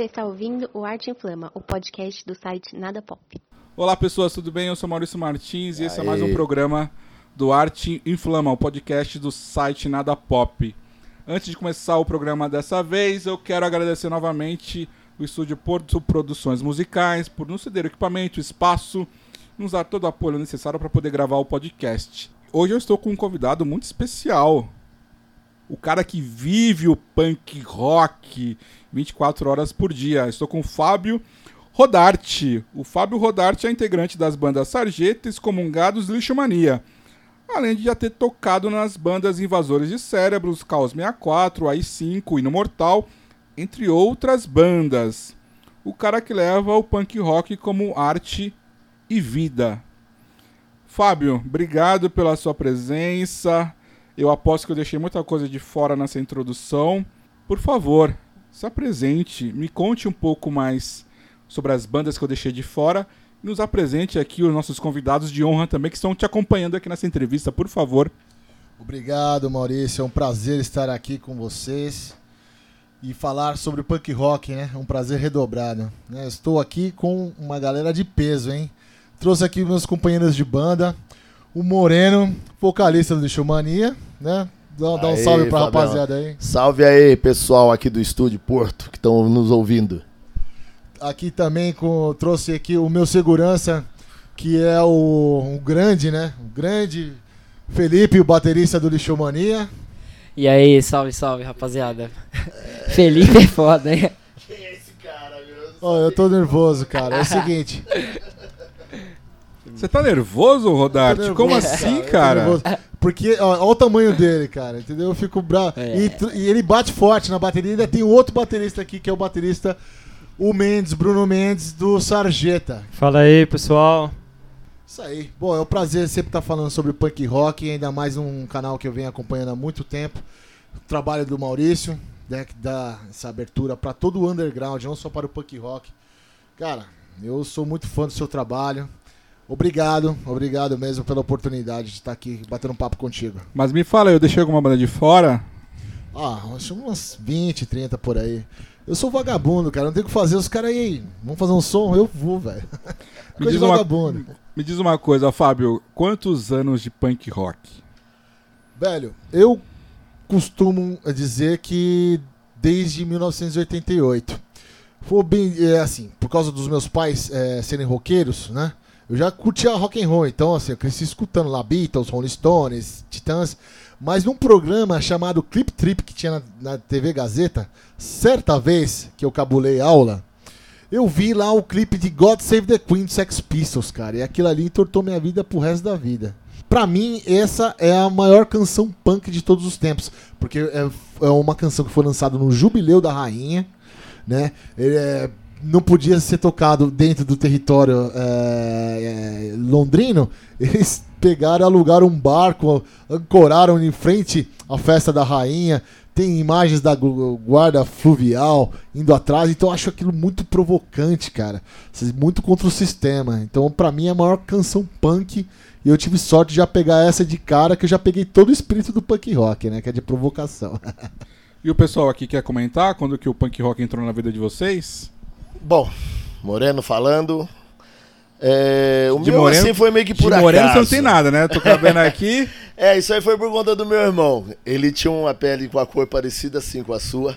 Você está ouvindo o Arte Inflama, o podcast do site Nada Pop. Olá pessoas, tudo bem? Eu sou Maurício Martins e esse é mais um programa do Arte Inflama, o podcast do site Nada Pop. Antes de começar o programa dessa vez, eu quero agradecer novamente o estúdio Porto Produções Musicais por nos ceder equipamento, espaço, nos dar todo o apoio necessário para poder gravar o podcast. Hoje eu estou com um convidado muito especial. O cara que vive o punk rock 24 horas por dia. Estou com o Fábio Rodarte. O Fábio Rodarte é integrante das bandas Sarjeta, Excomungados e Lixomania. Além de já ter tocado nas bandas Invasores de Cérebros, Caos 64, AI5, Hino Mortal entre outras bandas. O cara que leva o punk rock como arte e vida. Fábio, obrigado pela sua presença. Eu aposto que eu deixei muita coisa de fora nessa introdução. Por favor, se apresente, me conte um pouco mais sobre as bandas que eu deixei de fora e nos apresente aqui os nossos convidados de honra também que estão te acompanhando aqui nessa entrevista, por favor. Obrigado, Maurício. É um prazer estar aqui com vocês e falar sobre punk rock, né? É um prazer redobrado. Né? Estou aqui com uma galera de peso, hein? Trouxe aqui meus companheiros de banda, o Moreno, vocalista do Showmania, né? Dá, dá um Aê, salve pra Fabião. rapaziada aí. Salve aí, pessoal aqui do estúdio Porto que estão nos ouvindo. Aqui também com, trouxe aqui o meu segurança, que é o, o grande, né? O grande Felipe, o baterista do Lixomania. E aí, salve, salve, rapaziada. Felipe é foda, hein? Ó, eu tô nervoso, cara. É o seguinte. Você tá nervoso, Rodarte? Tô Como nervoso, assim, cara? nervoso. Porque, ó, olha o tamanho dele, cara, entendeu? Eu fico bravo. É. E, e ele bate forte na bateria. Ainda tem outro baterista aqui, que é o baterista, o Mendes, Bruno Mendes, do Sarjeta. Fala aí, pessoal. Isso aí. Bom, é um prazer sempre estar falando sobre punk rock, ainda mais um canal que eu venho acompanhando há muito tempo. O trabalho do Maurício, né, que dá essa abertura para todo o underground, não só para o punk rock. Cara, eu sou muito fã do seu trabalho. Obrigado, obrigado mesmo pela oportunidade de estar aqui batendo um papo contigo. Mas me fala, eu deixei alguma banda de fora? Ah, acho umas 20, 30 por aí. Eu sou vagabundo, cara, não tenho o que fazer. Os caras aí, vamos fazer um som? Eu vou, velho. Me diz, uma, me diz uma coisa, Fábio. Quantos anos de punk rock? Velho, eu costumo dizer que desde 1988. Foi bem, é, assim, por causa dos meus pais é, serem roqueiros, né? Eu já curtia rock and roll, então assim, eu cresci escutando lá Beatles, Rolling Stones, Titãs, mas num programa chamado Clip Trip que tinha na, na TV Gazeta, certa vez que eu cabulei aula, eu vi lá o clipe de God Save the Queen do Sex Pistols, cara, e aquilo ali entortou minha vida pro resto da vida. Pra mim, essa é a maior canção punk de todos os tempos, porque é, é uma canção que foi lançada no Jubileu da Rainha, né? Ele é- não podia ser tocado dentro do território é, é, londrino. Eles pegaram, alugaram um barco, ancoraram em frente à festa da rainha. Tem imagens da gu- guarda fluvial indo atrás, então eu acho aquilo muito provocante, cara. Muito contra o sistema. Então, pra mim, é a maior canção punk. E eu tive sorte de já pegar essa de cara, que eu já peguei todo o espírito do punk rock, né? Que é de provocação. E o pessoal aqui quer comentar quando que o punk rock entrou na vida de vocês? Bom, Moreno falando. É, o De meu Moreno- assim foi meio que por de acaso. Moreno você não tem nada, né? Tô cabendo aqui. É, isso aí foi por conta do meu irmão. Ele tinha uma pele com a cor parecida assim com a sua.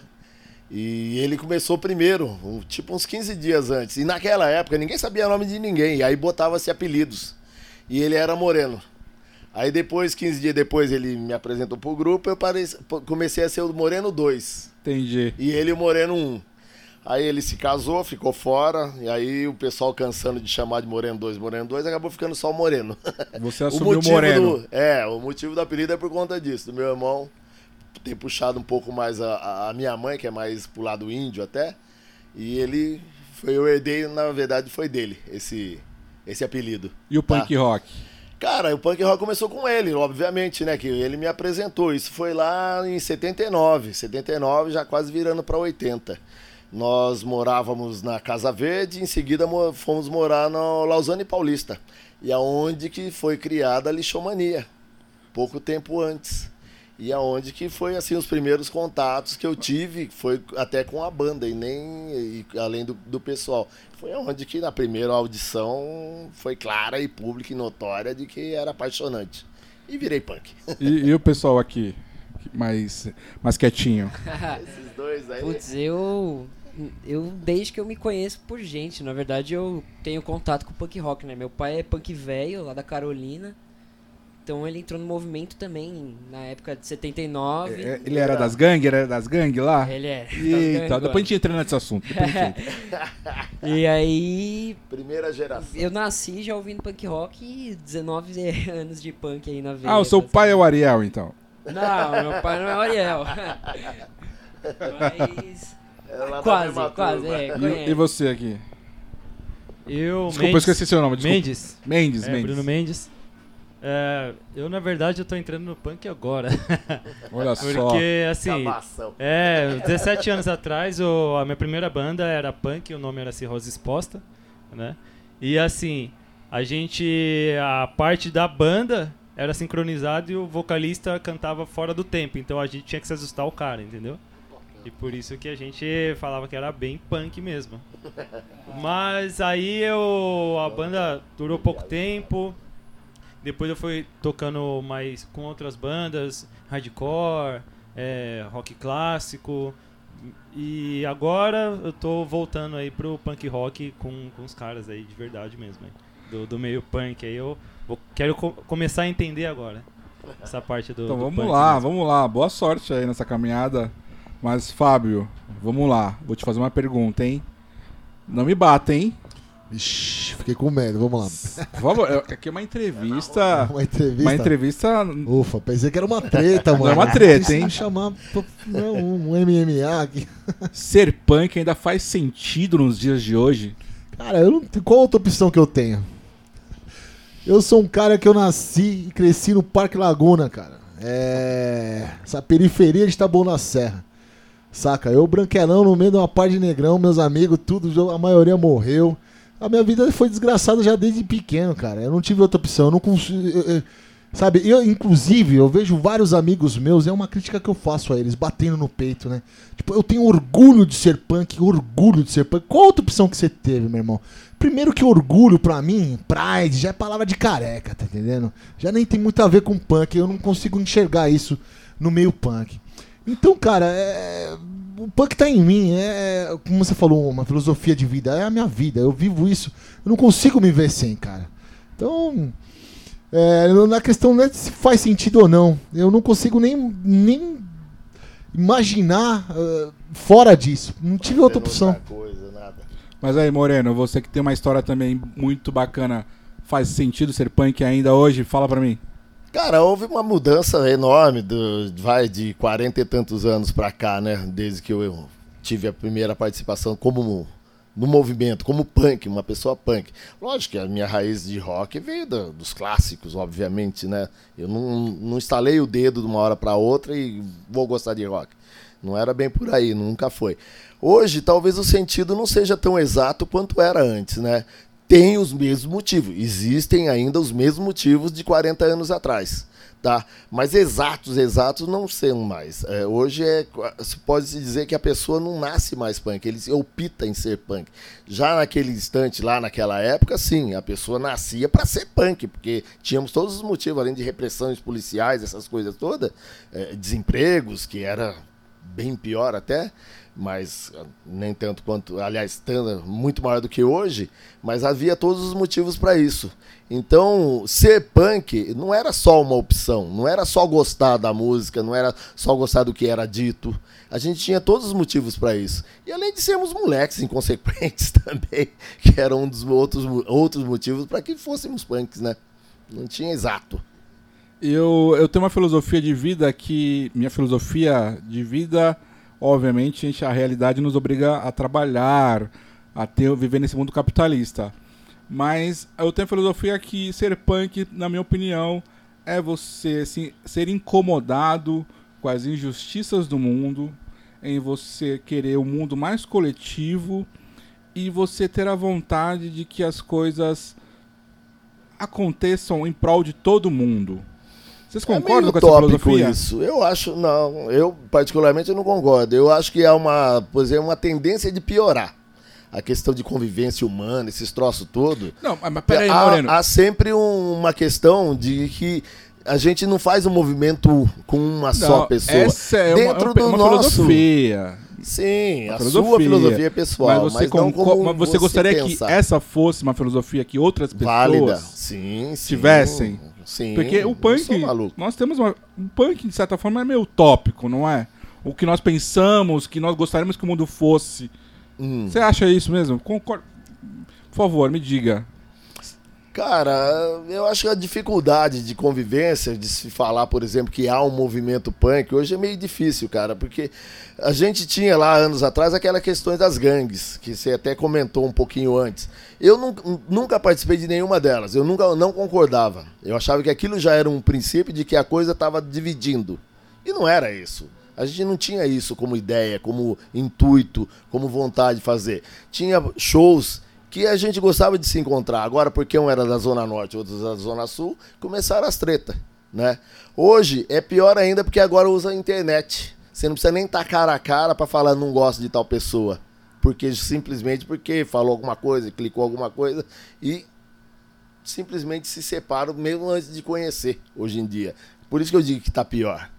E ele começou primeiro, tipo uns 15 dias antes. E naquela época ninguém sabia o nome de ninguém. E aí botava-se apelidos. E ele era moreno. Aí depois, 15 dias depois, ele me apresentou pro grupo, eu pareci- comecei a ser o Moreno 2. Entendi. E ele o Moreno 1. Aí ele se casou, ficou fora, e aí o pessoal cansando de chamar de Moreno 2, Moreno 2, acabou ficando só o Moreno. Você assumiu o Moreno. Do, é, o motivo do apelido é por conta disso, do meu irmão ter puxado um pouco mais a- a, a minha mãe, que é mais pro lado índio até, e ele foi eu herdei, na verdade foi dele, esse, esse apelido. E o punk Tá. rock? Cara, o punk rock começou com ele, obviamente, né? Que ele me apresentou. Isso foi lá em 79. 79, já quase virando para 80. Nós morávamos na Casa Verde, em seguida mo- fomos morar no Lausanne Paulista. E aonde que foi criada a lixomania, pouco tempo antes. E aonde que foi assim os primeiros contatos que eu tive, foi até com a banda e nem e, além do, do pessoal. Foi aonde que na primeira audição foi clara e pública e notória de que era apaixonante. E virei punk. E, e o pessoal aqui, mais, mais quietinho? Esses dois aí. Putz, eu. Eu, desde que eu me conheço por gente, na verdade eu tenho contato com o punk rock, né? Meu pai é punk velho, lá da Carolina. Então ele entrou no movimento também na época de 79. É, Ele era das gangues? Era das gangues lá? Ele é. das Eita, depois a gente entra nesse assunto. E aí, Primeira geração. eu nasci já ouvindo punk rock e 19 anos de punk aí na veia. Ah, o seu pai é o Ariel, então. Não, meu pai não é o Ariel. Mas. É Quase, quase, é. E, e você aqui? Eu, Desculpa, eu Mendes, esqueci seu nome. Desculpa. Mendes. Mendes, É, Mendes. Bruno Mendes. É, eu, na verdade, eu tô entrando no punk agora. Olha só. Porque, assim, é, 17 anos atrás, o- a minha primeira banda era punk, o nome era Cirrose Exposta, né? E, assim, a gente, a parte da banda era sincronizada e o vocalista cantava fora do tempo, então a gente tinha que se ajustar ao cara, entendeu? E por isso que a gente falava que era bem punk mesmo. Mas aí eu, a banda durou pouco tempo. Depois eu fui tocando mais com outras bandas, hardcore, é, rock clássico. E agora eu tô voltando aí pro punk rock com, com os caras aí de verdade mesmo. aí. Do, do meio punk aí eu vou- quero co- começar a entender agora. Essa parte do. Então do vamos lá, mesmo. vamos lá. Boa sorte aí nessa caminhada. Mas, Fábio, vamos lá. Vou te fazer uma pergunta, hein? Não me bata, hein? Ixi, fiquei com medo, vamos lá. Por favor, é- aqui é uma entrevista. Uma entrevista. Uma entrevista. Ufa, pensei que era uma treta, mano. é uma treta, hein? chamar não, um MMA aqui. Ser punk ainda faz sentido nos dias de hoje? Cara, eu não. Qual outra opção que eu tenho? Eu sou um cara que eu nasci e cresci no Parque Laguna, cara. É. Essa periferia de Taboão da Serra. Saca? Eu, branquelão, no meio de uma par de negrão, meus amigos, tudo, a maioria morreu. A minha vida foi desgraçada já desde pequeno, cara. Eu não tive outra opção. Eu não consigo. Sabe, eu, inclusive, eu vejo vários amigos meus, é uma crítica que eu faço a eles, batendo no peito, né? Tipo, eu tenho orgulho de ser punk, orgulho de ser punk. Qual outra opção que você teve, meu irmão? Primeiro que orgulho, pra mim, pride, já é palavra de careca, tá entendendo? Já nem tem muito a ver com punk, eu não consigo enxergar isso no meio punk. Então, cara, é... o punk tá em mim, é, como você falou, uma filosofia de vida, é a minha vida, eu vivo isso, eu não consigo me ver sem, cara. Então, é, na questão não é se faz sentido ou não, eu não consigo nem, nem imaginar ah, fora disso, não tive outra opção. coisa, nada. Mas aí, Moreno, você que tem uma história também muito bacana, faz sentido ser punk ainda hoje? Fala pra mim. Cara, houve uma mudança enorme do, vai de 40 e tantos anos pra cá, né? Desde que eu tive a primeira participação como no movimento, como punk, uma pessoa punk. Lógico que a minha raiz de rock veio da- dos clássicos, obviamente, né? Eu não, não instalei o dedo de uma hora pra outra e vou gostar de rock. Não era bem por aí, nunca foi. Hoje, talvez o sentido não seja tão exato quanto era antes, né? Tem os mesmos motivos, existem ainda os mesmos motivos de 40 anos atrás, tá? Mas exatos, exatos não são mais. É, hoje é, se pode se dizer que a pessoa não nasce mais punk, ele opta em ser punk. Já naquele instante lá naquela época, sim, a pessoa nascia para ser punk, porque tínhamos todos os motivos, além de repressões policiais, essas coisas todas, é, desempregos, que era bem pior até, mas ah, nem tanto quanto, aliás, muito maior do que hoje, mas havia todos os motivos para isso. Então, ser punk não era só uma opção, não era só gostar da música, não era só gostar do que era dito. A gente tinha todos os motivos para isso. E além de sermos moleques inconsequentes também, que era um dos outros, outros motivos para que fôssemos punks, né? Não tinha exato. Eu, eu tenho uma filosofia de vida que. Minha filosofia de vida, obviamente, a, realidade nos obriga a trabalhar, a ter, viver nesse mundo capitalista. Mas eu tenho a filosofia que ser punk, na minha opinião, é você assim, ser incomodado com as injustiças do mundo, em você querer um mundo mais coletivo e você ter a vontade de que as coisas aconteçam em prol de todo mundo Vocês É concordam meio com essa filosofia? isso. Eu acho, não, eu particularmente não concordo. Eu acho que é uma, por exemplo, uma tendência de piorar. A questão de convivência humana, esses troços todos. Não, mas mas peraí, há, Moreno. há sempre um- uma questão de que a gente não faz um movimento com uma só Não, pessoa. Essa é Dentro uma, uma nosso- filosofia. Sim, Uma a sua filosofia. filosofia é pessoal, mas, mas você, não concor- mas você gostaria pensar. que essa fosse uma filosofia que outras pessoas válida. Sim, sim. tivessem? Sim. Porque o eu punk, nós temos uma, um punk de certa forma é meio utópico, não é? O que nós pensamos, que nós gostaríamos que o mundo fosse. Hum. Você acha isso mesmo? Concordo. Por favor, me diga. Cara, eu acho que a dificuldade de convivência, de se falar, por exemplo, que há um movimento punk, hoje é meio difícil, cara, porque a gente tinha lá anos atrás aquelas questões das gangues, que você até comentou um pouquinho antes. Eu nun- nunca participei de nenhuma delas, eu nunca não concordava. Eu achava que aquilo já era um princípio de que a coisa estava dividindo. E não era isso. A gente não tinha isso como ideia, como intuito, como vontade de fazer. Tinha shows que a gente gostava de se encontrar. Agora, porque um era da Zona Norte, outro da Zona Sul, começaram as tretas, né? Hoje é pior ainda porque agora usa a internet. Você não precisa nem estar cara a cara para falar não gosto de tal pessoa. Porque simplesmente porque falou alguma coisa, clicou alguma coisa e simplesmente se separam mesmo antes de conhecer hoje em dia. Por isso que eu digo que tá pior,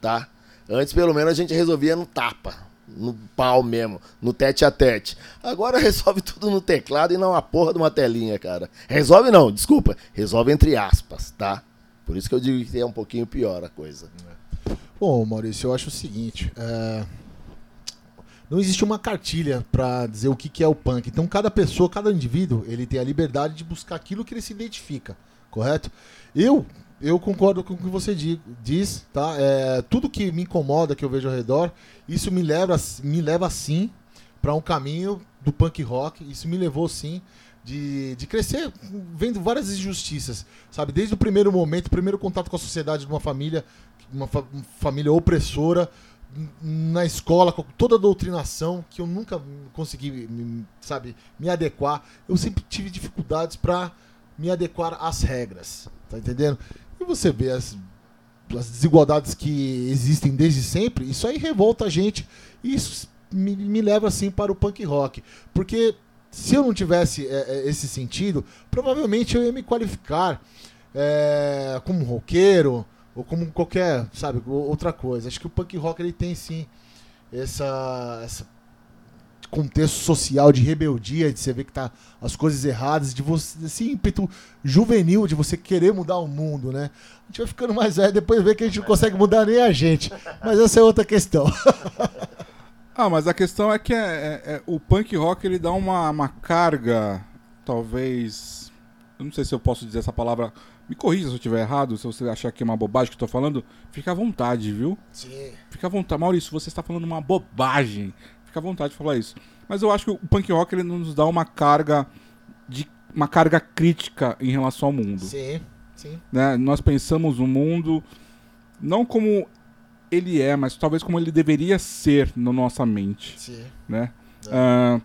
tá? Antes pelo menos a gente resolvia no tapa, no pau mesmo, no tete a tete. Agora resolve tudo no teclado e não a porra de uma telinha, cara. Resolve não, desculpa, resolve entre aspas, tá? Por isso que eu digo que é um pouquinho pior a coisa. Bom, Maurício, eu acho o seguinte: é, não existe uma cartilha pra dizer o que é o punk. Então, cada pessoa, cada indivíduo, ele tem a liberdade de buscar aquilo que ele se identifica, correto? Eu, eu concordo com o que você di- diz, tá? É, tudo que me incomoda, que eu vejo ao redor, isso me leva, me leva sim para um caminho do punk rock. Isso me levou sim de, de crescer vendo várias injustiças, sabe? Desde o primeiro momento, o primeiro contato com a sociedade de uma família, uma fa- família opressora, na escola, com toda a doutrinação que eu nunca consegui, sabe, me adequar. Eu sempre tive dificuldades para me adequar às regras, tá entendendo? E você vê as, as desigualdades que existem desde sempre, isso aí revolta a gente e isso me, me leva assim para o punk rock, porque se eu não tivesse é, é, esse sentido, provavelmente eu ia me qualificar é, como roqueiro ou como qualquer, sabe, outra coisa. Acho que o punk rock ele tem sim essa, essa contexto social de rebeldia, de você ver que tá as coisas erradas, de você esse ímpeto juvenil de você querer mudar o mundo, né? A gente vai ficando mais velho, depois vê que a gente não consegue mudar nem a gente. Mas essa é outra questão. Ah, mas a questão é que é, é- é- o punk rock ele dá uma, uma carga, talvez. Eu não sei se eu posso dizer essa palavra. Me corrija se eu estiver errado, se você achar que é uma bobagem que eu tô falando. Fica à vontade, viu? Sim. Fica à vontade. Maurício, você está falando uma bobagem. Fica à vontade de falar isso. Mas eu acho que o punk rock ele nos dá uma carga de uma carga crítica em relação ao mundo Sim, sim. né? Nós pensamos o mundo não como ele é, mas talvez como ele deveria ser na nossa mente, Sim. né? Ah,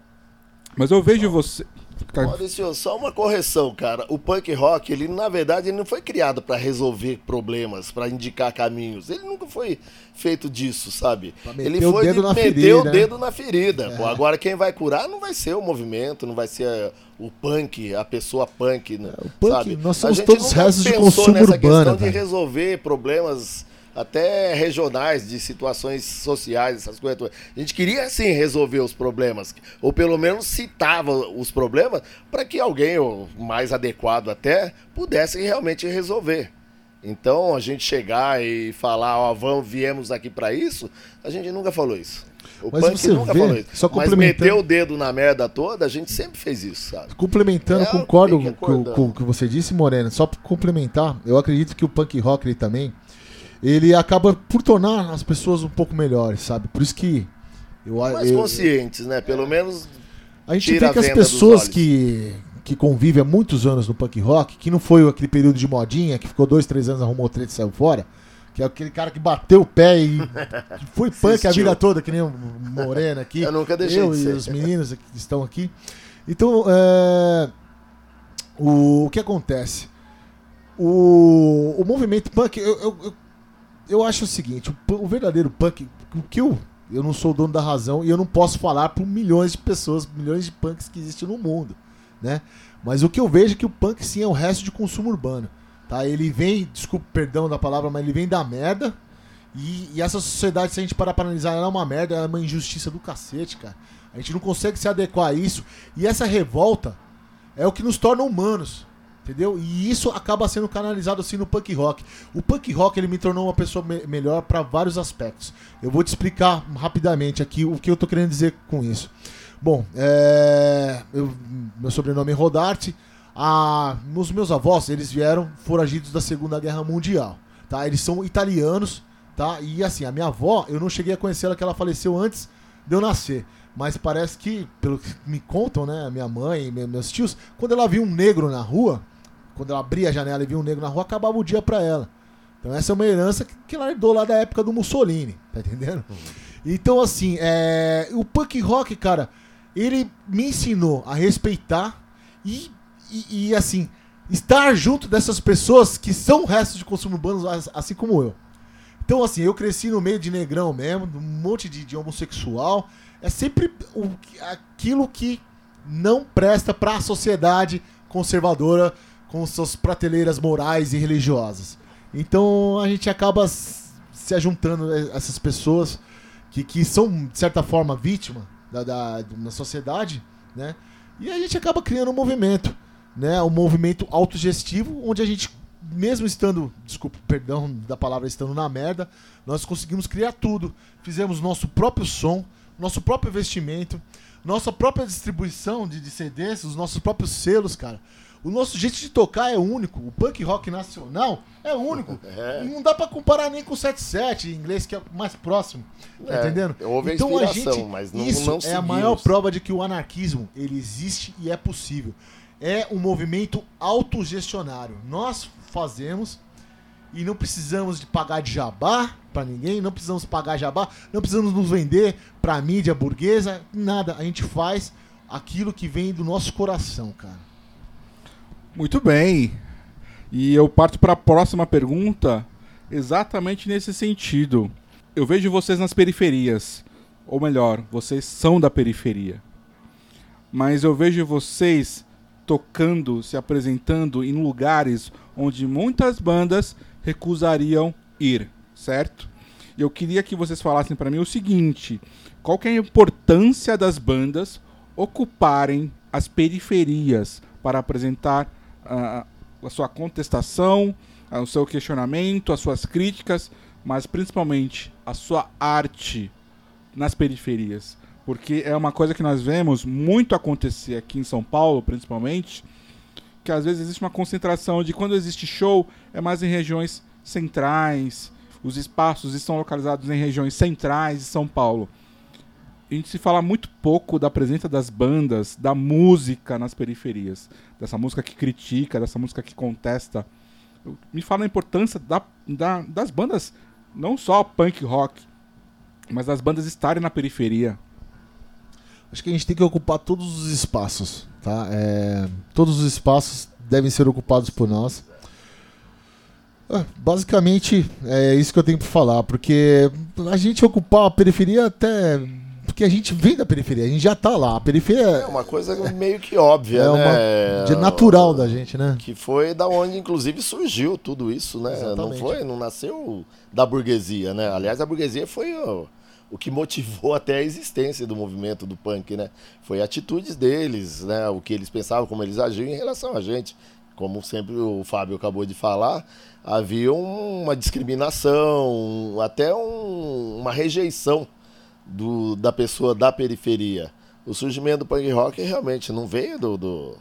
mas eu vejo você... Tá- Maurício, só uma correção, cara. O punk rock, ele na verdade ele não foi criado pra resolver problemas, pra indicar caminhos. Ele nunca foi feito disso, sabe? Ele foi de meter ferida, o né? dedo na ferida. É. Pô, agora quem vai curar não vai ser o movimento, não vai ser eh, o punk, a pessoa punk, né? o punk, sabe? nós A somos gente todos restos de pensou consumo nessa urbano, questão de resolver problemas até regionais de situações sociais, essas coisas. A gente queria sim resolver os problemas, ou pelo menos citava os problemas para que alguém mais adequado até pudesse realmente resolver. Então a gente chegar e falar, ó, vamos, viemos aqui para isso, a gente nunca falou isso. O Mas punk você nunca vê, falou isso. só Mas meter o dedo na merda toda, a gente sempre fez isso, sabe? Complementando, É, concordo com, com o que você disse, Morena. Só pra complementar, eu acredito que o punk rock ele também, ele acaba por tornar as pessoas um pouco melhores, sabe? Por isso que eu, Mais eu- conscientes, né? Pelo menos a gente vê que a as pessoas que que convivem há muitos anos no punk rock, que não foi aquele período de modinha, que ficou dois, três anos, arrumou treta e saiu fora, que é aquele cara que bateu o pé e que foi punk a Insistiu. vida toda, que nem o Morena aqui. Eu nunca deixei eu de e ser. os meninos que estão aqui. Então, é, o, o que acontece? o, o movimento punk, eu, eu, eu, eu acho o seguinte, o, o verdadeiro punk, o que eu, eu não sou o dono da razão e eu não posso falar por milhões de pessoas, milhões de punks que existem no mundo, né? Mas o que eu vejo é que o punk sim é o resto de consumo urbano, tá? Ele vem, desculpa, perdão da palavra, mas ele vem da merda e, e essa sociedade, se a gente parar pra analisar, ela é uma merda, ela é uma injustiça do cacete, cara. A gente não consegue se adequar a isso e essa revolta é o que nos torna humanos. Entendeu? E isso acaba sendo canalizado assim no punk rock. O punk rock ele me tornou uma pessoa me melhor para vários aspectos. Eu vou te explicar rapidamente aqui o que eu tô querendo dizer com isso. Bom, é... eu, meu sobrenome é Rodarte. Ah, os meus avós, eles vieram foragidos da Segunda Guerra Mundial, tá? Eles são italianos, tá? E assim, a minha avó, eu não cheguei a conhecer ela que ela faleceu antes de eu nascer. Mas parece que, pelo que me contam, né, minha mãe e meus tios, quando ela viu um negro na rua, quando ela abria a janela e via um negro na rua, acabava o dia pra ela. Então essa é uma herança que, que ela herdou lá da época do Mussolini, tá entendendo? Então assim, é, o punk rock, cara, ele me ensinou a respeitar e, e, e, assim, estar junto dessas pessoas que são restos de consumo urbano, assim como eu. Então assim, eu cresci no meio de negrão mesmo, um monte de, de homossexual. É sempre o, aquilo que não presta para a sociedade conservadora com suas prateleiras morais e religiosas. Então a gente acaba se ajuntando essas pessoas que, que são, de certa forma, vítima da, da, da sociedade, né? E a gente acaba criando um movimento, né? Um movimento autogestivo, onde a gente, mesmo estando, desculpa, perdão da palavra, estando na merda, nós conseguimos criar tudo. Fizemos nosso próprio som, nosso próprio investimento, nossa própria distribuição de, de CDs, os nossos próprios selos, cara. O nosso jeito de tocar é único. O punk rock nacional é único. É. Não dá para comparar nem com o 77, em inglês, que é mais próximo. Tá é, entendendo? Houve então a gente. Mas não, isso não é a maior prova de que o anarquismo ele existe e é possível. É um movimento autogestionário. Nós fazemos e não precisamos de pagar de jabá para ninguém, não precisamos pagar jabá, não precisamos nos vender para mídia burguesa, nada. A gente faz aquilo que vem do nosso coração, cara. Muito bem. E eu parto para a próxima pergunta, exatamente nesse sentido. Eu vejo vocês nas periferias, ou melhor, vocês são da periferia. Mas eu vejo vocês tocando, se apresentando em lugares onde muitas bandas recusariam ir, certo? Eu queria que vocês falassem para mim o seguinte: qual é a importância das bandas ocuparem as periferias para apresentar a, a sua contestação, o seu questionamento, as suas críticas, mas principalmente a sua arte nas periferias. Porque é uma coisa que nós vemos muito acontecer aqui em São Paulo, principalmente, que às vezes existe uma concentração de quando existe show, é mais em regiões centrais, os espaços estão localizados em regiões centrais de São Paulo a gente se fala muito pouco da presença das bandas, da música nas periferias. Dessa música que critica, dessa música que contesta. Me fala a importância da, da, das bandas, não só punk rock, mas das bandas estarem na periferia. Acho que a gente tem que ocupar todos os espaços, tá? É, todos os espaços devem ser ocupados por nós. Ah, basicamente é isso que eu tenho para falar, porque a gente ocupar a periferia até porque a gente vem da periferia, a gente já tá lá. A periferia é uma coisa meio que óbvia, é né? de natural da gente, né? Que foi da onde inclusive surgiu tudo isso, né? Exatamente. Não foi, não nasceu da burguesia, né? Aliás, a burguesia foi o, o que motivou até a existência do movimento do punk, né? Foi atitudes deles, né? O que eles pensavam, como eles agiam em relação a gente. Como sempre o Fábio acabou de falar, havia uma discriminação, até um, uma rejeição do, da pessoa da periferia. O surgimento do punk rock realmente não veio do, do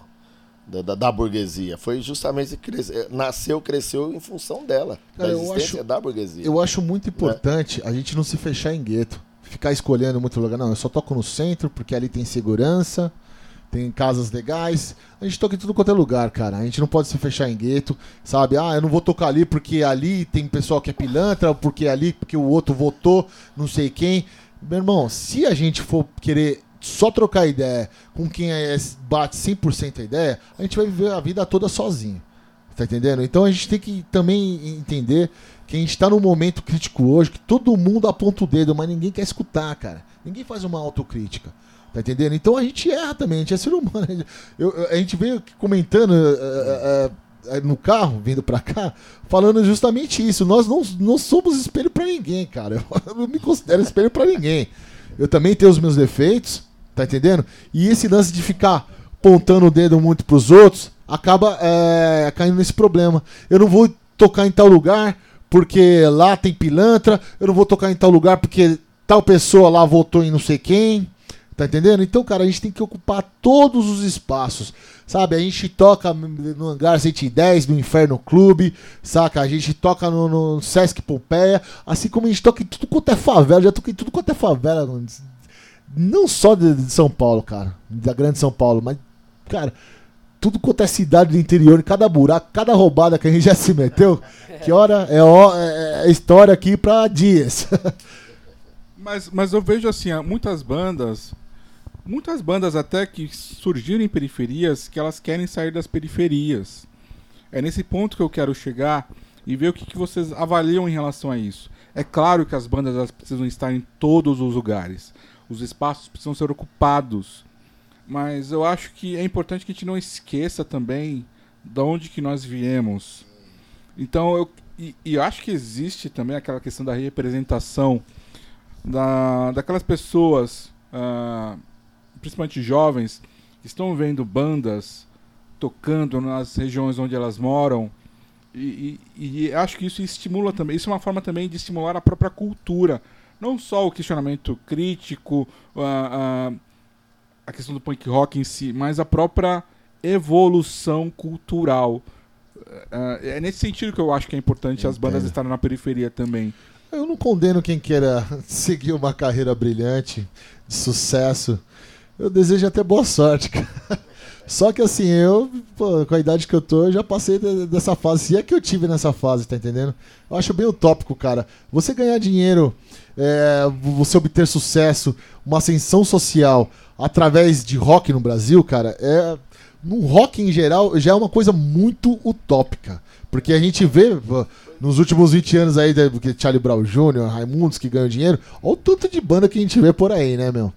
da, da, burguesia. Foi justamente cresce, nasceu, cresceu em função dela, Cara, da existência acho, da burguesia. Eu acho muito importante né? a gente não se fechar em gueto, ficar escolhendo muito lugar. Não, eu só toco no centro porque ali tem segurança, tem casas legais. A gente toca em tudo quanto é lugar, cara. A gente não pode se fechar em gueto, sabe? Ah, eu não vou tocar ali porque ali tem pessoal que é pilantra, porque ali porque o outro votou, não sei quem. Meu irmão, se a gente for querer só trocar ideia com quem é, bate 100% a ideia, a gente vai viver a vida toda sozinho. Tá entendendo? Então a gente tem que também entender que a gente tá num momento crítico hoje, que todo mundo aponta o dedo, mas ninguém quer escutar, cara. Ninguém faz uma autocrítica. Tá entendendo? Então a gente erra também, a gente é ser humano. Eu, a gente veio comentando uh, uh, uh, no carro, vindo pra cá, falando justamente isso. Nós não, não somos espelho para ninguém, cara. Eu não me considero espelho para ninguém. Eu também tenho os meus defeitos, tá entendendo? E esse lance de ficar apontando o dedo muito pros outros acaba é, caindo nesse problema. Eu não vou tocar em tal lugar porque lá tem pilantra, eu não vou tocar em tal lugar porque tal pessoa lá votou em não sei quem. Tá entendendo? Então, cara, a gente tem que ocupar todos os espaços. Sabe? A gente toca no Hangar 110, no Inferno Clube, saca? A gente toca no, no Sesc Pompeia, assim como a gente toca em tudo quanto é favela. Já toquei em tudo quanto é favela. Não só de, de São Paulo, cara. Da grande São Paulo, mas, cara, tudo quanto é cidade do interior, cada buraco, cada roubada que a gente já se meteu, que hora é, é, é história aqui pra dias. mas, mas eu vejo assim, muitas bandas muitas bandas até que surgiram em periferias que elas querem sair das periferias. É nesse ponto que eu quero chegar e ver o que, que vocês avaliam em relação a isso. É claro que as bandas elas precisam estar em todos os lugares. Os espaços precisam ser ocupados. Mas eu acho que é importante que a gente não esqueça também de onde que nós viemos. Então eu e, e acho que existe também aquela questão da representação da, daquelas pessoas uh, principalmente jovens, estão vendo bandas tocando nas regiões onde elas moram. E, e, e, acho que isso estimula também. Isso é uma forma também de estimular a própria cultura. Não só o questionamento crítico, a, a, a questão do punk rock em si, mas a própria evolução cultural. É, é nesse sentido que eu acho que é importante as bandas estarem na periferia também. Eu não condeno quem queira seguir uma carreira brilhante, de sucesso eu desejo até boa sorte, cara. Só que assim, eu, pô, com a idade que eu tô, eu já passei dessa fase. Se é que eu tive nessa fase, tá entendendo? Eu acho bem utópico, cara. Você ganhar dinheiro, é, você obter sucesso, uma ascensão social através de rock no Brasil, cara, é. No rock em geral já é uma coisa muito utópica. Porque a gente vê nos últimos 20 anos aí, Charlie Brown Jr., Raimundos que ganham dinheiro, olha o tanto de banda que a gente vê por aí, né, meu?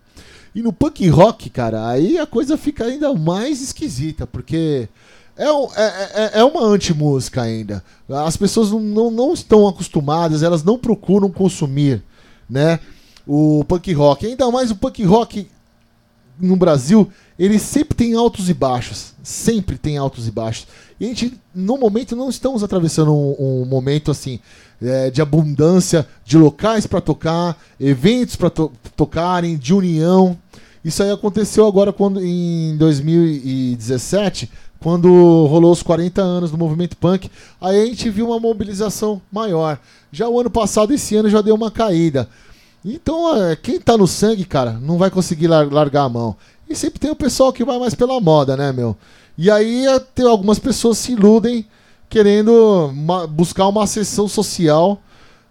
E no punk rock, cara, aí a coisa fica ainda mais esquisita, porque é, é, é, é uma anti-música ainda. As pessoas não, não, não, estão acostumadas, elas não procuram consumir, né? O punk rock. Ainda mais o punk rock no Brasil, ele sempre tem altos e baixos. Sempre tem altos e baixos. E a gente, no momento, não estamos atravessando um, um momento assim é, de abundância de locais para tocar, eventos para to tocarem, de união. Isso aí aconteceu agora quando em 2017, quando rolou os 40 anos do movimento punk. Aí a gente viu uma mobilização maior. Já o ano passado, esse ano, já deu uma caída. Então, é, quem tá no sangue, cara, não vai conseguir largar a mão. E sempre tem o pessoal que vai mais pela moda, né, meu? E aí é, tem algumas pessoas se iludem querendo uma, buscar uma sessão social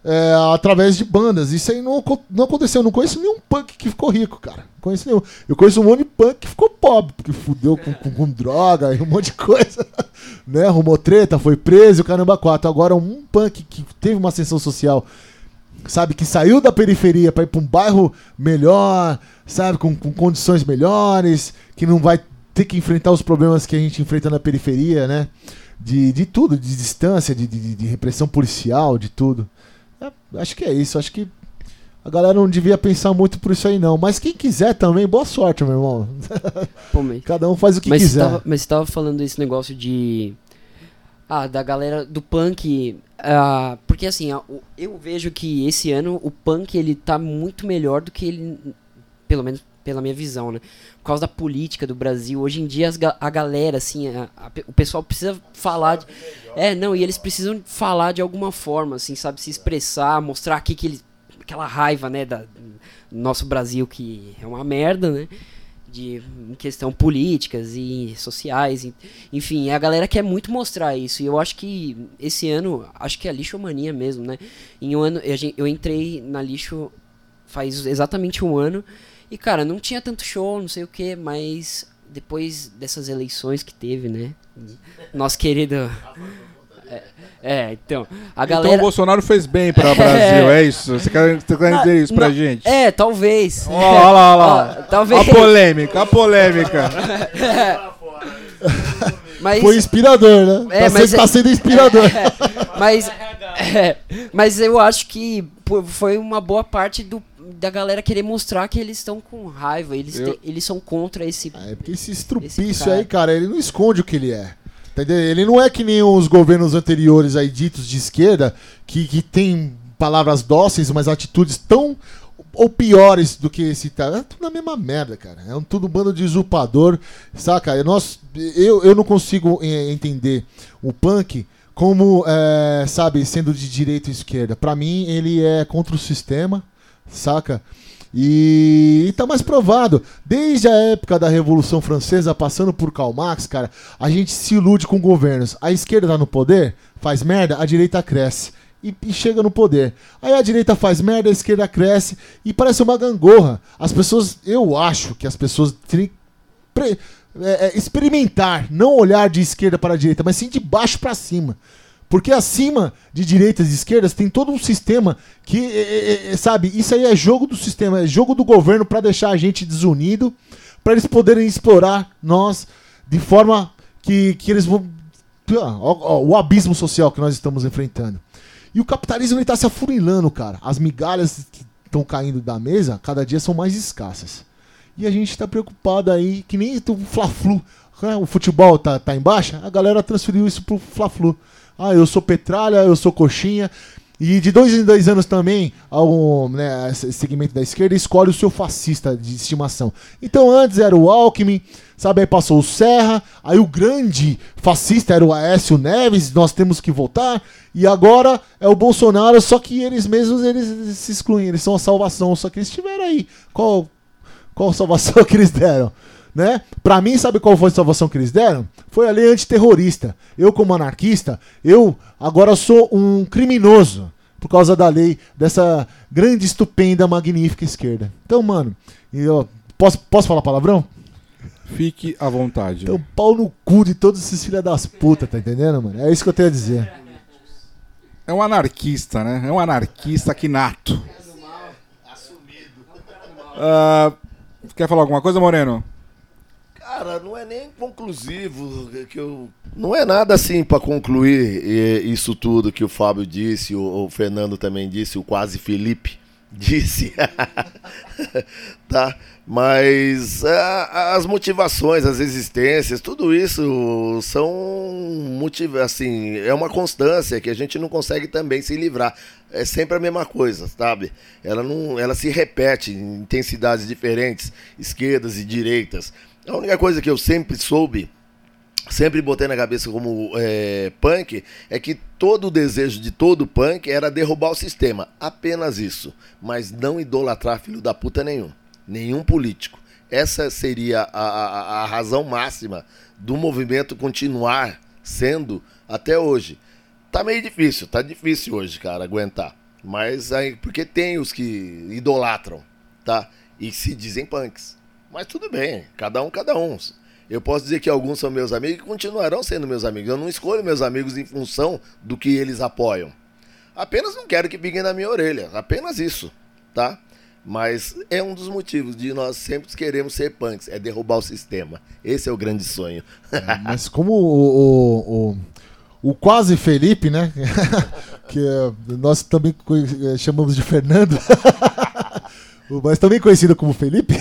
é, através de bandas. Isso aí não, não aconteceu. Eu não conheço nenhum punk que ficou rico, cara. Não conheço nenhum. Eu conheço um monte de punk que ficou pobre, porque fudeu com, com, com droga e um monte de coisa. né? Arrumou treta, foi preso, caramba, quatro. Agora, um punk que teve uma ascensão social, sabe, que saiu da periferia para ir para um bairro melhor, sabe, com, com condições melhores, que não vai ter que enfrentar os problemas que a gente enfrenta na periferia, né? De, de tudo, de distância, de, de, de repressão policial, de tudo. É, acho que é isso, acho que a galera não devia pensar muito por isso aí, não. Mas quem quiser também, boa sorte, meu irmão. Pô, mas... Cada um faz o que mas quiser. Você tava, mas você tava falando esse negócio de. Ah, da galera do punk. Uh, porque assim, eu vejo que esse ano o punk ele tá muito melhor do que ele. Pelo menos pela minha visão, né? Por causa da política do Brasil. Hoje em dia a galera, assim, a, a, o pessoal precisa falar. De, é, não, e eles precisam falar de alguma forma, assim, sabe? Se expressar, mostrar aqui que eles. Aquela raiva, né, da, do nosso Brasil que é uma merda, né? De em questão políticas e sociais, enfim, a galera quer muito mostrar isso. E eu acho que esse ano, acho que é a lixomania mesmo, né? Em um ano, eu, eu entrei na lixo faz exatamente um ano. E, cara, não tinha tanto show, não sei o que, mas depois dessas eleições que teve, né? Nosso querido. É, é, então. A galera. Então o Bolsonaro fez bem para o Brasil, é isso? Você quer, você quer dizer isso pra gente? É, talvez. Olha lá, olha lá. Ó, talvez. A polêmica, a polêmica. Mas, Foi inspirador, né? É, tá, mas sendo, tá é- sendo inspirador. mas, é, mas eu acho que foi uma boa parte do, da galera querer mostrar que eles estão com raiva, eles, Eu- te- eles são contra esse. É porque esse estrupício cara. aí, cara, ele não esconde o que ele é. Entendeu? Ele não é que nem os governos anteriores aí ditos de esquerda, que, que tem palavras dóceis, mas atitudes tão ou piores do que esse cara. É tudo na mesma merda, cara. É um tudo bando de usurpador, saca? Nós, eu, eu não consigo eh, entender o punk como, eh, sabe, sendo de direita ou esquerda. Pra mim, ele é contra o sistema, saca? E, e tá mais provado. Desde a época da Revolução Francesa, passando por Karl Marx, cara, a gente se ilude com governos. A esquerda tá no poder, faz merda, a direita cresce. E, e chega no poder. Aí a direita faz merda, a esquerda cresce e parece uma gangorra. As pessoas, eu acho que as pessoas têm que é, é, experimentar, não olhar de esquerda para a direita, mas sim de baixo para cima. Porque acima de direitas e esquerdas tem todo um sistema que, é, é, é, sabe, isso aí é jogo do sistema, é jogo do governo para deixar a gente desunido, para eles poderem explorar nós de forma que, que eles vão. Ah, ó, ó, o abismo social que nós estamos enfrentando. E o capitalismo ele tá se afunilando, cara. As migalhas que estão caindo da mesa, cada dia são mais escassas. E a gente tá preocupado aí, que nem o Fla-Flu. né? O futebol tá, tá em baixa, a galera transferiu isso pro Fla-Flu. Ah, eu sou Petralha, eu sou Coxinha. E de dois em dois anos também, algum, né, segmento da esquerda escolhe o seu fascista de estimação. Então antes era o Alckmin, sabe? Aí passou o Serra, aí o grande fascista era o Aécio Neves, nós temos que votar. E agora é o Bolsonaro, só que eles mesmos eles se excluem, eles são a salvação, só que eles estiveram aí. Qual, qual salvação que eles deram? Né? Pra mim, sabe qual foi a salvação que eles deram? Foi a lei antiterrorista. Eu, como anarquista, eu agora sou um criminoso por causa da lei dessa grande, estupenda, magnífica esquerda. Então, mano, eu, posso, posso falar palavrão? Fique à vontade. Então, pau no cu de todos esses filha das putas, tá entendendo, mano? É isso que eu tenho a dizer. É um anarquista, né? É um anarquista aqui nato. Ah, quer falar alguma coisa, Moreno? Cara, não é nem conclusivo, que eu não é nada assim pra concluir isso tudo que o Fábio disse, o, Fernando também disse, o quase Felipe disse, tá? Mas as motivações, as existências, tudo isso são assim, é uma constância que a gente não consegue também se livrar. É sempre a mesma coisa, sabe? Ela não, ela se repete em intensidades diferentes, esquerdas e direitas. A única coisa que eu sempre soube, sempre botei na cabeça como é, punk, é que todo o desejo de todo punk era derrubar o sistema. Apenas isso. Mas não idolatrar filho da puta nenhum. Nenhum político. Essa seria a, a, a razão máxima do movimento continuar sendo até hoje. Tá meio difícil, tá difícil hoje, cara, aguentar. Mas aí, porque tem os que idolatram, tá? E se dizem punks. Mas tudo bem, cada um, cada um. Eu posso dizer que alguns são meus amigos e continuarão sendo meus amigos. Eu não escolho meus amigos em função do que eles apoiam. Apenas não quero que piquem na minha orelha. Apenas isso, tá? Mas é um dos motivos de nós sempre queremos ser punks, é derrubar o sistema. Esse é o grande sonho. Mas como o, o, o, o quase Felipe, né? que é, nós também eh, chamamos de Fernando, mas também conhecido como Felipe,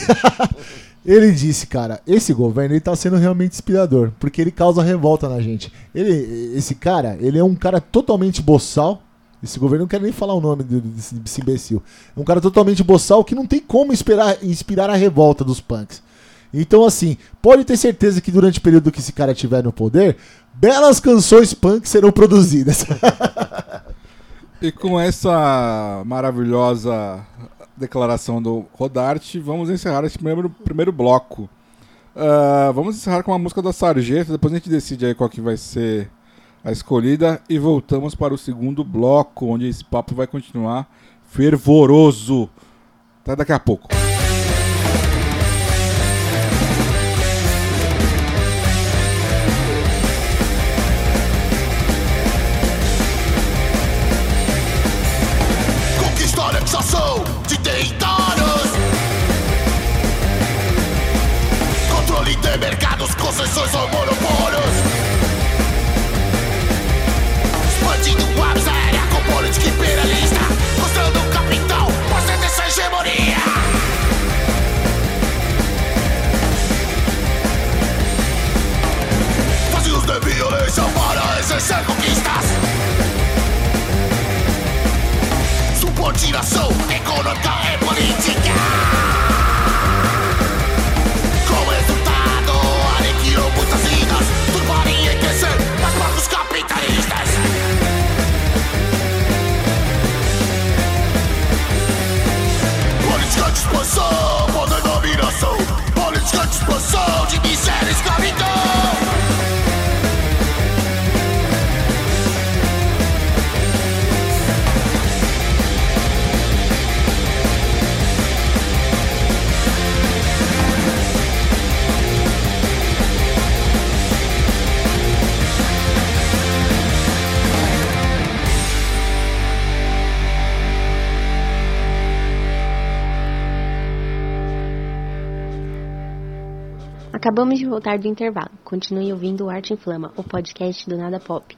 ele disse, cara, esse governo ele tá sendo realmente inspirador, porque ele causa revolta na gente. Ele, esse cara, ele é um cara totalmente boçal. Esse governo não quero nem falar o nome desse, desse imbecil. É um cara totalmente boçal que não tem como inspirar, inspirar a revolta dos punks. Então, assim, pode ter certeza que durante o período que esse cara estiver no poder, belas canções punk serão produzidas. E com essa maravilhosa declaração do Rodarte, vamos encerrar esse primeiro, primeiro bloco. Ah, vamos encerrar com uma música da Sargento, depois a gente decide aí qual que vai ser a escolhida e voltamos para o segundo bloco, onde esse papo vai continuar fervoroso. Até daqui a pouco. Acabamos de voltar do intervalo. Continue ouvindo o Arte Inflama, o podcast do Nada Pop.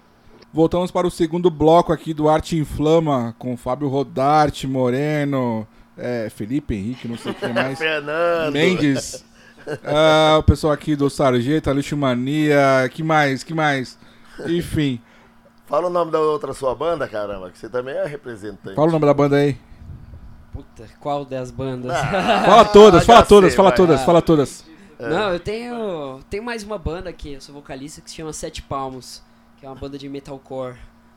Voltamos para o segundo bloco aqui do Arte Inflama, com Fábio Rodarte, Moreno, é, Felipe Henrique, não sei quem mais. Fernando. Mendes. Ah, o pessoal aqui do Sarjeta, Lixo Mania, que mais, que mais? Enfim. Fala o nome da outra sua banda, caramba, que você também é representante. Fala o nome da banda aí. Puta, qual das bandas? Ah, Fala todas, fala todas, fala todas, fala todas. Não, eu tenho. Tenho mais uma banda aqui, eu sou vocalista que se chama Sete Palmos, que é uma banda de metalcore.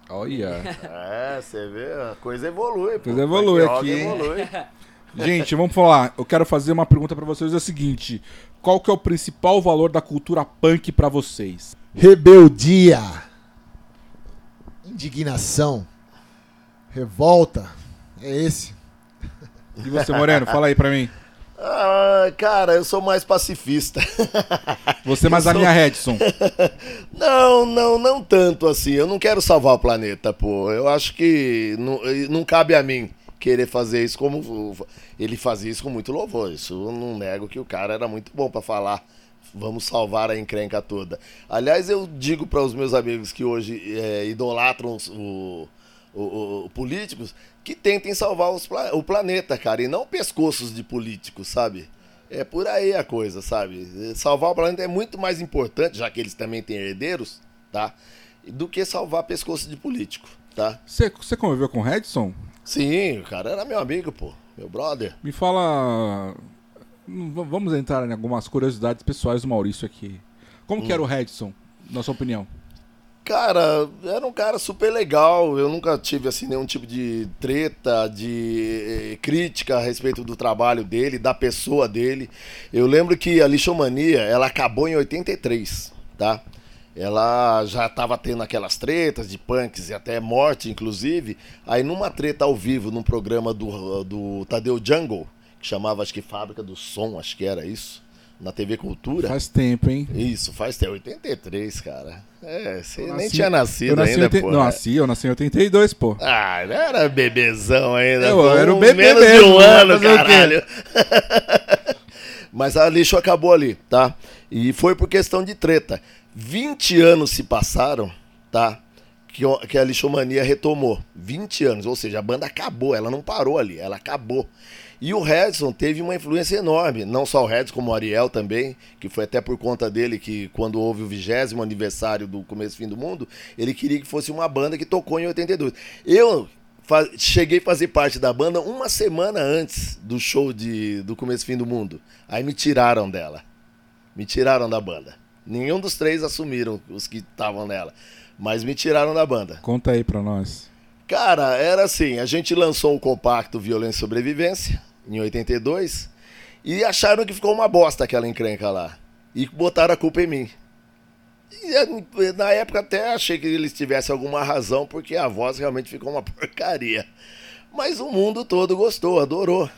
Olha. É, você vê, a coisa evolui. pô. Coisa evolui aqui, hein? evolui. Gente, vamos falar. Eu quero fazer uma pergunta pra vocês. É o seguinte: qual que é o principal valor da cultura punk pra vocês? Rebeldia. Indignação. Revolta. É esse. E você, Moreno? Fala aí pra mim. Ah, cara, eu sou mais pacifista. Você mais a sou- minha Redson. Não, não, não tanto assim. Eu não quero salvar o planeta, pô. Eu acho que não, não cabe a mim querer fazer isso como ele fazia isso com muito louvor. Isso eu não nego que o cara era muito bom pra falar. Vamos salvar a encrenca toda. Aliás, eu digo para os meus amigos que hoje é, idolatram os- o- o- o políticos que tentem salvar pla- o planeta, cara, e não pescoços de políticos, sabe? É por aí a coisa, sabe? Salvar o planeta é muito mais importante, já que eles também têm herdeiros, tá? Do que salvar pescoço de político, tá? Você, conviveu com o Redson? Sim, o cara era meu amigo, pô. Meu brother. Me fala. Hum, Vamos entrar em algumas curiosidades pessoais do Maurício aqui. Como que era o Redson, na sua opinião? Cara, era um cara super legal. Eu nunca tive assim nenhum tipo de treta, de eh, crítica a respeito do trabalho dele, da pessoa dele. Eu lembro que a Lixomania, ela acabou em 83, tá? Ela já tava tendo aquelas tretas de punks e até morte, inclusive. Aí numa treta ao vivo, num programa do, do Tadeu Jungle, que chamava acho que Fábrica do Som, acho que era isso, na TV Cultura. Faz tempo, hein? Isso, faz tempo. 83, cara. É, você Eu nem nasci- tinha nascido eu nasci ainda, em oiten- pô. Não, né? nasci, eu nasci em 82, pô. Ah, não era bebezão ainda. Eu pô. era um bebê Menos de mesmo, um vai ano, caralho. Mas a lixo acabou ali, tá? E foi por questão de treta. 20 anos se passaram, tá? Que, que a lixomania retomou. 20 anos, ou seja, a banda acabou, ela não parou ali, ela acabou. E o Redson teve uma influência enorme, não só o Redson, como o Ariel também, que foi até por conta dele que quando houve o vigésimo aniversário do Começo e Fim do Mundo, ele queria que fosse uma banda que tocou em 82. Eu cheguei a fazer parte da banda uma semana antes do show de, do Começo e Fim do Mundo. Aí me tiraram dela. Me tiraram da banda. Nenhum dos três assumiram os que estavam nela. Mas me tiraram da banda. Conta aí pra nós. Cara, era assim, a gente lançou o compacto Violência e Sobrevivência, em 82, e acharam que ficou uma bosta aquela encrenca lá. E botaram a culpa em mim. E eh, na época até achei que eles tivessem alguma razão, porque a voz realmente ficou uma porcaria. Mas o mundo todo gostou, adorou.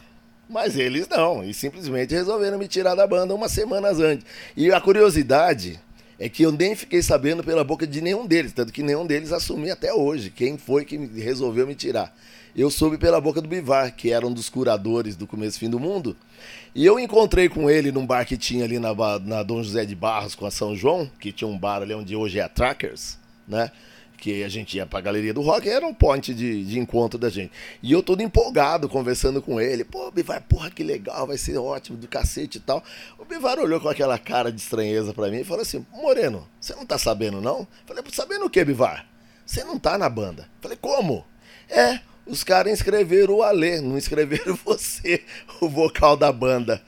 Mas eles não, e simplesmente resolveram me tirar da banda umas semanas antes. E a curiosidade é que eu nem fiquei sabendo pela boca de nenhum deles, tanto que nenhum deles assumiu até hoje quem foi que resolveu me tirar. Eu soube pela boca do Bivar, que era um dos curadores do Começo Fim do Mundo, e eu encontrei com ele num bar que tinha ali na, na Dom José de Barros com a São João, que tinha um bar ali onde hoje é a Trackers, né? Que a gente ia pra Galeria do Rock, era um ponte de, de encontro da gente. E eu todo empolgado, conversando com ele. Pô, Bivar, porra, que legal, vai ser ótimo, do cacete e tal. O Bivar olhou com aquela cara de estranheza pra mim e falou assim, Moreno, você não tá sabendo não? Falei, sabendo o que, Bivar? Você não tá na banda. Falei, como? É, os caras inscreveram o Alê, não inscreveram você, o vocal da banda.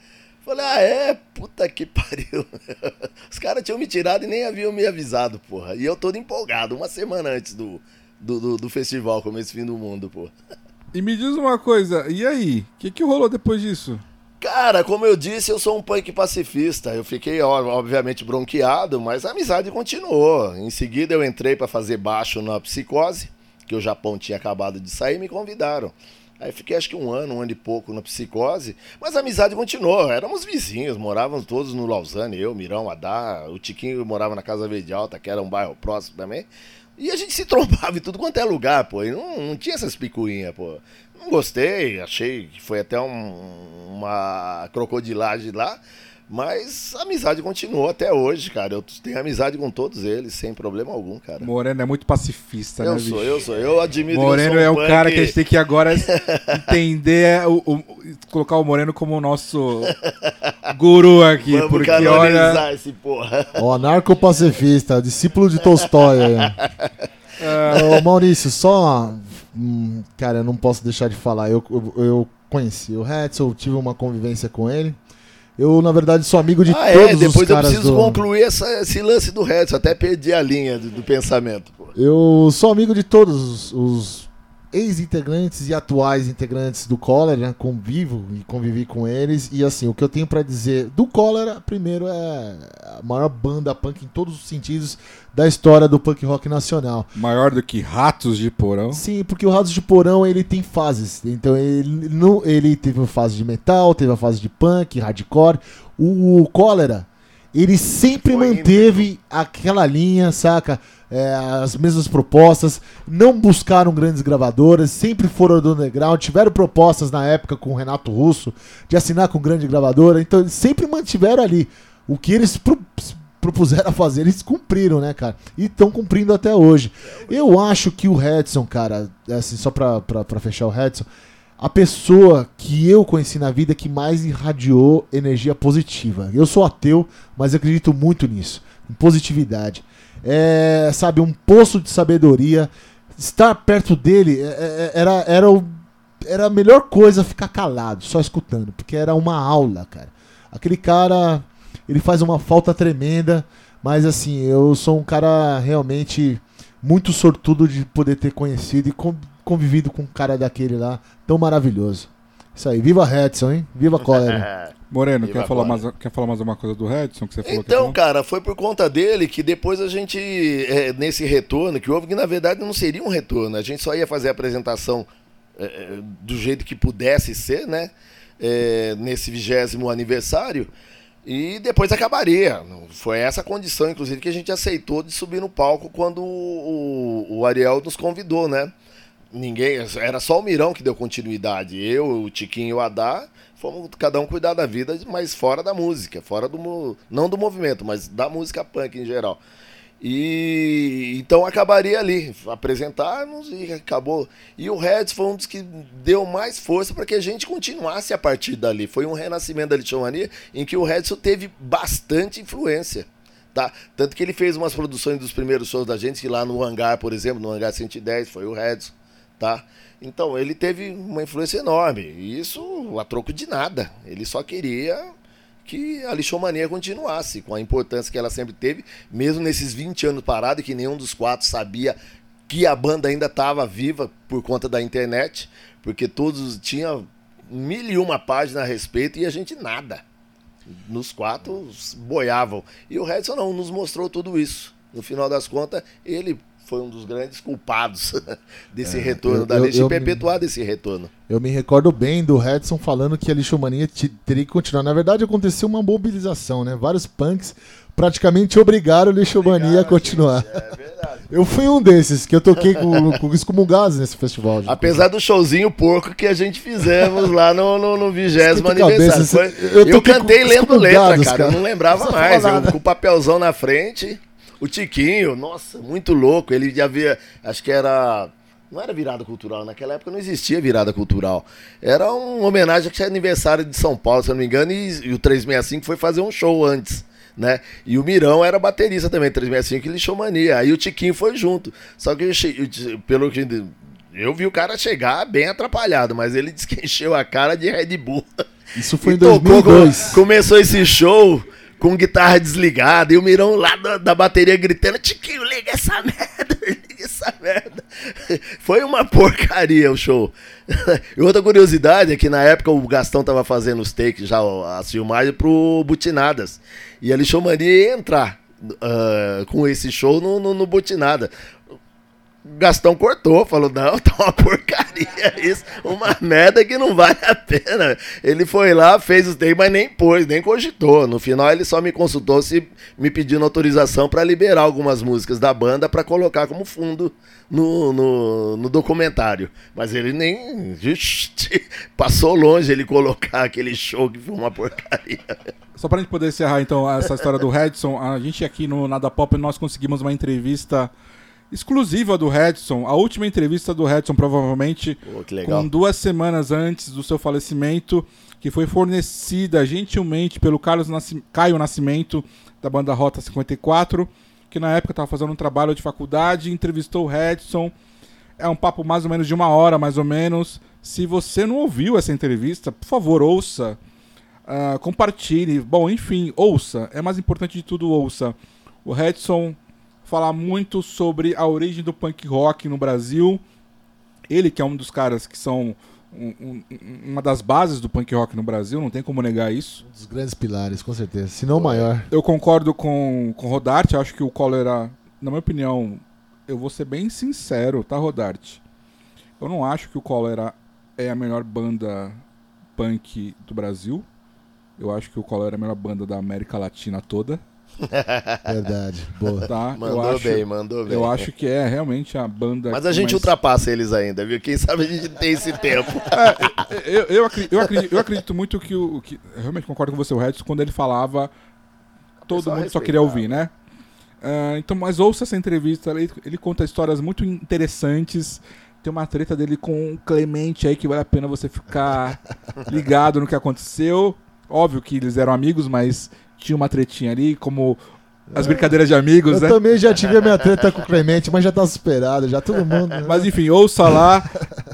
Falei, ah, é? Puta que pariu. Os caras tinham me tirado e nem haviam me avisado, porra. E eu todo empolgado, uma semana antes do, do, do, do festival, Começo Fim do Mundo, porra. E me diz uma coisa, e aí? O que, que rolou depois disso? Cara, como eu disse, eu sou um punk pacifista. Eu fiquei, obviamente, bronqueado, mas a amizade continuou. Em seguida, eu entrei pra fazer baixo na Psicose, que o Japão tinha acabado de sair me convidaram. Aí fiquei acho que um ano, um ano e pouco na Psicose, mas a amizade continuou. Éramos vizinhos, morávamos todos no Lausanne, eu, Mirão, Adá, o Tiquinho morava na Casa Verde Alta, que era um bairro próximo também. E a gente se trombava em tudo quanto é lugar, pô. E não, não tinha essas picuinhas, pô. Não gostei, achei que foi até um- uma crocodilagem lá. Mas a amizade continuou até hoje, cara. Eu tenho amizade com todos eles, sem problema algum, cara. Moreno é muito pacifista, eu né, sou, bicho? eu sou, eu admiro Moreno é o cara que a gente tem que agora entender, o, o, colocar o Moreno como o nosso guru aqui, Vamos porque olha... esse porra. Ó, narcopacifista, discípulo de Tolstói. aí. Ô, Maurício, só. hum, cara, eu não posso deixar de falar. Eu, eu, eu conheci o Hetzel, tive uma convivência com ele. Eu, na verdade, sou amigo de ah, todos é, depois os eu preciso do... concluir essa- esse lance do Redson, até perdi a linha do, do pensamento. Pô. Eu sou amigo de todos os, os ex-integrantes e atuais integrantes do Cólera, convivo e convivi com eles. E assim, o que eu tenho pra dizer do Cólera, primeiro, é a maior banda punk em todos os sentidos da história do punk rock nacional. Maior do que Ratos de Porão. Sim, porque o Ratos de Porão ele tem fases. Então ele, não, ele teve a fase de metal, teve a fase de punk, hardcore. O, o Cólera, ele sempre Foi manteve aquela linha, saca? É, as mesmas propostas, não buscaram grandes gravadoras, sempre foram do underground, tiveram propostas na época com o Renato Russo de assinar com grande gravadora, então eles sempre mantiveram ali. O que eles pro- propuseram a fazer, eles cumpriram, né, cara? E estão cumprindo até hoje. Eu acho que o Redson, cara, assim, só pra, pra, pra fechar o Redson, a pessoa que eu conheci na vida que mais irradiou energia positiva. Eu sou ateu, mas acredito muito nisso, em positividade. É, sabe, um poço de sabedoria. Estar perto dele é, é, era, era, o, era a melhor coisa ficar calado, só escutando, porque era uma aula, cara. Aquele cara, ele faz uma falta tremenda, mas assim, eu sou um cara realmente muito sortudo de poder ter conhecido e con- convivido com um cara daquele lá, tão maravilhoso. Isso aí, viva Redson, hein? Viva Cólera. Moreno, quer falar, mais, quer falar mais uma coisa do Redson que você falou Então, que cara, foi por conta dele que depois a gente, é, nesse retorno que houve, que na verdade não seria um retorno, a gente só ia fazer a apresentação é, é, do jeito que pudesse ser, né? É, nesse vigésimo aniversário. E depois acabaria. Foi essa condição, inclusive, que a gente aceitou de subir no palco quando o, o- o Ariel nos convidou, né? Ninguém, era só o Mirão que deu continuidade. Eu, o Tiquinho e o Adá, fomos cada um cuidar da vida, mas fora da música, fora do não do movimento, mas da música punk em geral. E então acabaria ali, apresentarmos e acabou. E o Reds foi um dos que deu mais força para que a gente continuasse a partir dali. Foi um renascimento da Lixomania em que o Redson teve bastante influência. Tá? Tanto que ele fez umas produções dos primeiros shows da gente, que lá no Hangar, por exemplo, no Hangar 110, foi o Redson. Tá? Então ele teve uma influência enorme. E isso a troco de nada. Ele só queria que a lixomania continuasse, com a importância que ela sempre teve, mesmo nesses 20 anos parado, que nenhum dos quatro sabia que a banda ainda estava viva por conta da internet, porque todos tinham mil e uma páginas a respeito e a gente nada. Nos quatro boiavam. E o Redson não, nos mostrou tudo isso. No final das contas, ele foi um dos grandes culpados desse retorno eu- da me- perpetuar desse retorno. Eu me recordo bem do Redson falando que a lixomania te- teria que continuar. Na verdade, aconteceu uma mobilização, né? Vários punks praticamente obrigaram a lixomania a continuar. É verdade. Eu fui um desses, que eu toquei com, com os comungados nesse festival. Apesar do showzinho porco que a gente fizemos lá no, no, no vigésimo Esquenta a aniversário. cabeça, Foi- eu eu, cantei lendo letra, cara. cara. Eu não lembrava Não mais. falava Eu, com o papelzão na frente. O Tiquinho, nossa, muito louco. Ele já havia, acho que era. Não era virada cultural, naquela época não existia virada cultural. Era uma homenagem que era aniversário de São Paulo, se eu não me engano, e, e o 365 foi fazer um show antes. Né? E o Mirão era baterista também, 365 e Lixomania. Aí o Tiquinho foi junto. Só que eu pelo que eu vi o cara chegar bem atrapalhado, mas ele disse que encheu a cara de Red Bull. Isso foi em E tocou, 2002. co- Começou esse show com guitarra desligada e o Mirão lá da, da bateria gritando: Tiquinho, liga essa merda, liga essa merda. Foi uma porcaria o show. E outra curiosidade é que na época o Gastão tava fazendo os takes, já as filmagens pro Butinadas. E a Lixomania ia entrar ah, com esse show no, no, no Butinada. Gastão cortou, falou: não, tá uma porcaria isso, uma merda que não vale a pena. Ele foi lá, fez os takes, mas nem pôs, nem cogitou. No final, ele só me consultou se me pedindo autorização para liberar algumas músicas da banda para colocar como fundo no, no, no, documentário. Mas ele nem. passou longe ele colocar aquele show que foi uma porcaria. Só pra gente poder encerrar então essa história do Redson, a gente aqui no Nada Pop nós conseguimos uma entrevista exclusiva do Redson, a última entrevista do Redson provavelmente com duas semanas antes do seu falecimento, que foi fornecida gentilmente pelo Carlos. Caio Nascimento da banda Rota 54, que na época estava fazendo um trabalho de faculdade, entrevistou o Redson. É um papo mais ou menos de uma hora, mais ou menos. Se você não ouviu essa entrevista, por favor, ouça. Uh, compartilhe. Bom, enfim, ouça. É mais importante de tudo, ouça. O Redson falar muito sobre a origem do punk rock no Brasil. Ele que é um dos caras que são um, um, uma das bases do punk rock no Brasil, não tem como negar isso. Um dos grandes pilares, com certeza. Se não o maior. Eu concordo com, com Rodarte, acho que o Cólera, na minha opinião, eu vou ser bem sincero, tá, Rodarte? Eu não acho que o Cólera é a melhor banda punk do Brasil. Eu acho que o Cólera é a melhor banda da América Latina toda. Verdade, boa. Tá? Mandou eu acho, bem, mandou bem. Eu acho que é realmente a banda. Mas a gente mais... ultrapassa eles ainda, viu? Quem sabe a gente tem esse tempo. É, eu, eu, acredito, eu, acredito, eu, acredito, muito que o. Que, realmente concordo com você, o Redson, quando ele falava, todo mundo só queria ouvir, né? Uh, então, mas ouça essa entrevista, ele, ele conta histórias muito interessantes. Tem uma treta dele com o Clemente aí que vale a pena você ficar ligado no que aconteceu. Óbvio que eles eram amigos, mas tinha uma tretinha ali, como as brincadeiras de amigos, eu né? Eu também já tive a minha treta com o Clemente, mas já tá superado, já todo mundo. Né? Mas enfim, ouça lá.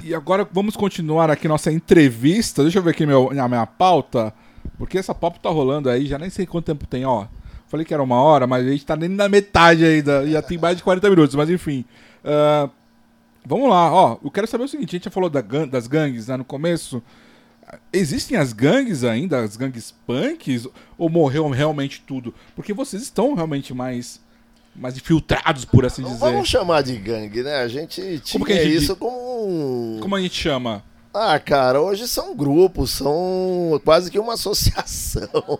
E agora vamos continuar aqui nossa entrevista. Deixa eu ver aqui meu, a minha pauta. Porque essa pauta tá rolando aí, já nem sei quanto tempo tem, ó. Falei que era uma hora, mas a gente tá nem na metade ainda. Já tem mais de 40 minutos, mas enfim. Uh, vamos lá, ó. Eu quero saber o seguinte: a gente já falou da, das gangues né, no começo. Existem as gangues ainda, as gangues punks? Ou morreu realmente tudo? Porque vocês estão realmente mais mais infiltrados, por assim dizer. Vamos chamar de gangue, né? A gente tinha como gente, isso como Como a gente chama? Ah, cara, hoje são grupos, são quase que uma associação.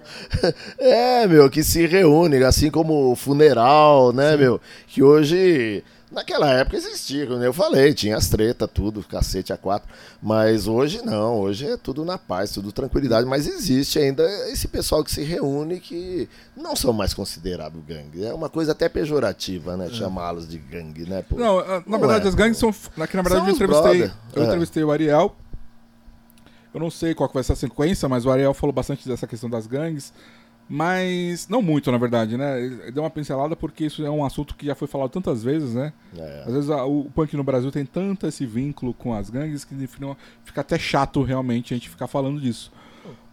é, meu, que se reúne, assim como o funeral, né, Sim. meu? Que hoje Naquela época existia, como eu falei, tinha as treta, tudo, cacete a quatro. Mas hoje não, hoje é tudo na paz, tudo tranquilidade. Mas existe ainda esse pessoal que se reúne que não são mais considerados gangue. É uma coisa até pejorativa, né? É. Chamá-los de gangue, né? Pô, não, na não verdade, é. as gangues são. Na, na verdade, são eu entrevistei, eu é. entrevistei o Ariel. Eu não sei qual vai ser a sequência, mas o Ariel falou bastante dessa questão das gangues. Mas. Não muito, na verdade, né? Deu uma pincelada porque isso é um assunto que já foi falado tantas vezes, né? É. Às vezes a, o punk no Brasil tem tanto esse vínculo com as gangues que final, fica até chato realmente a gente ficar falando disso.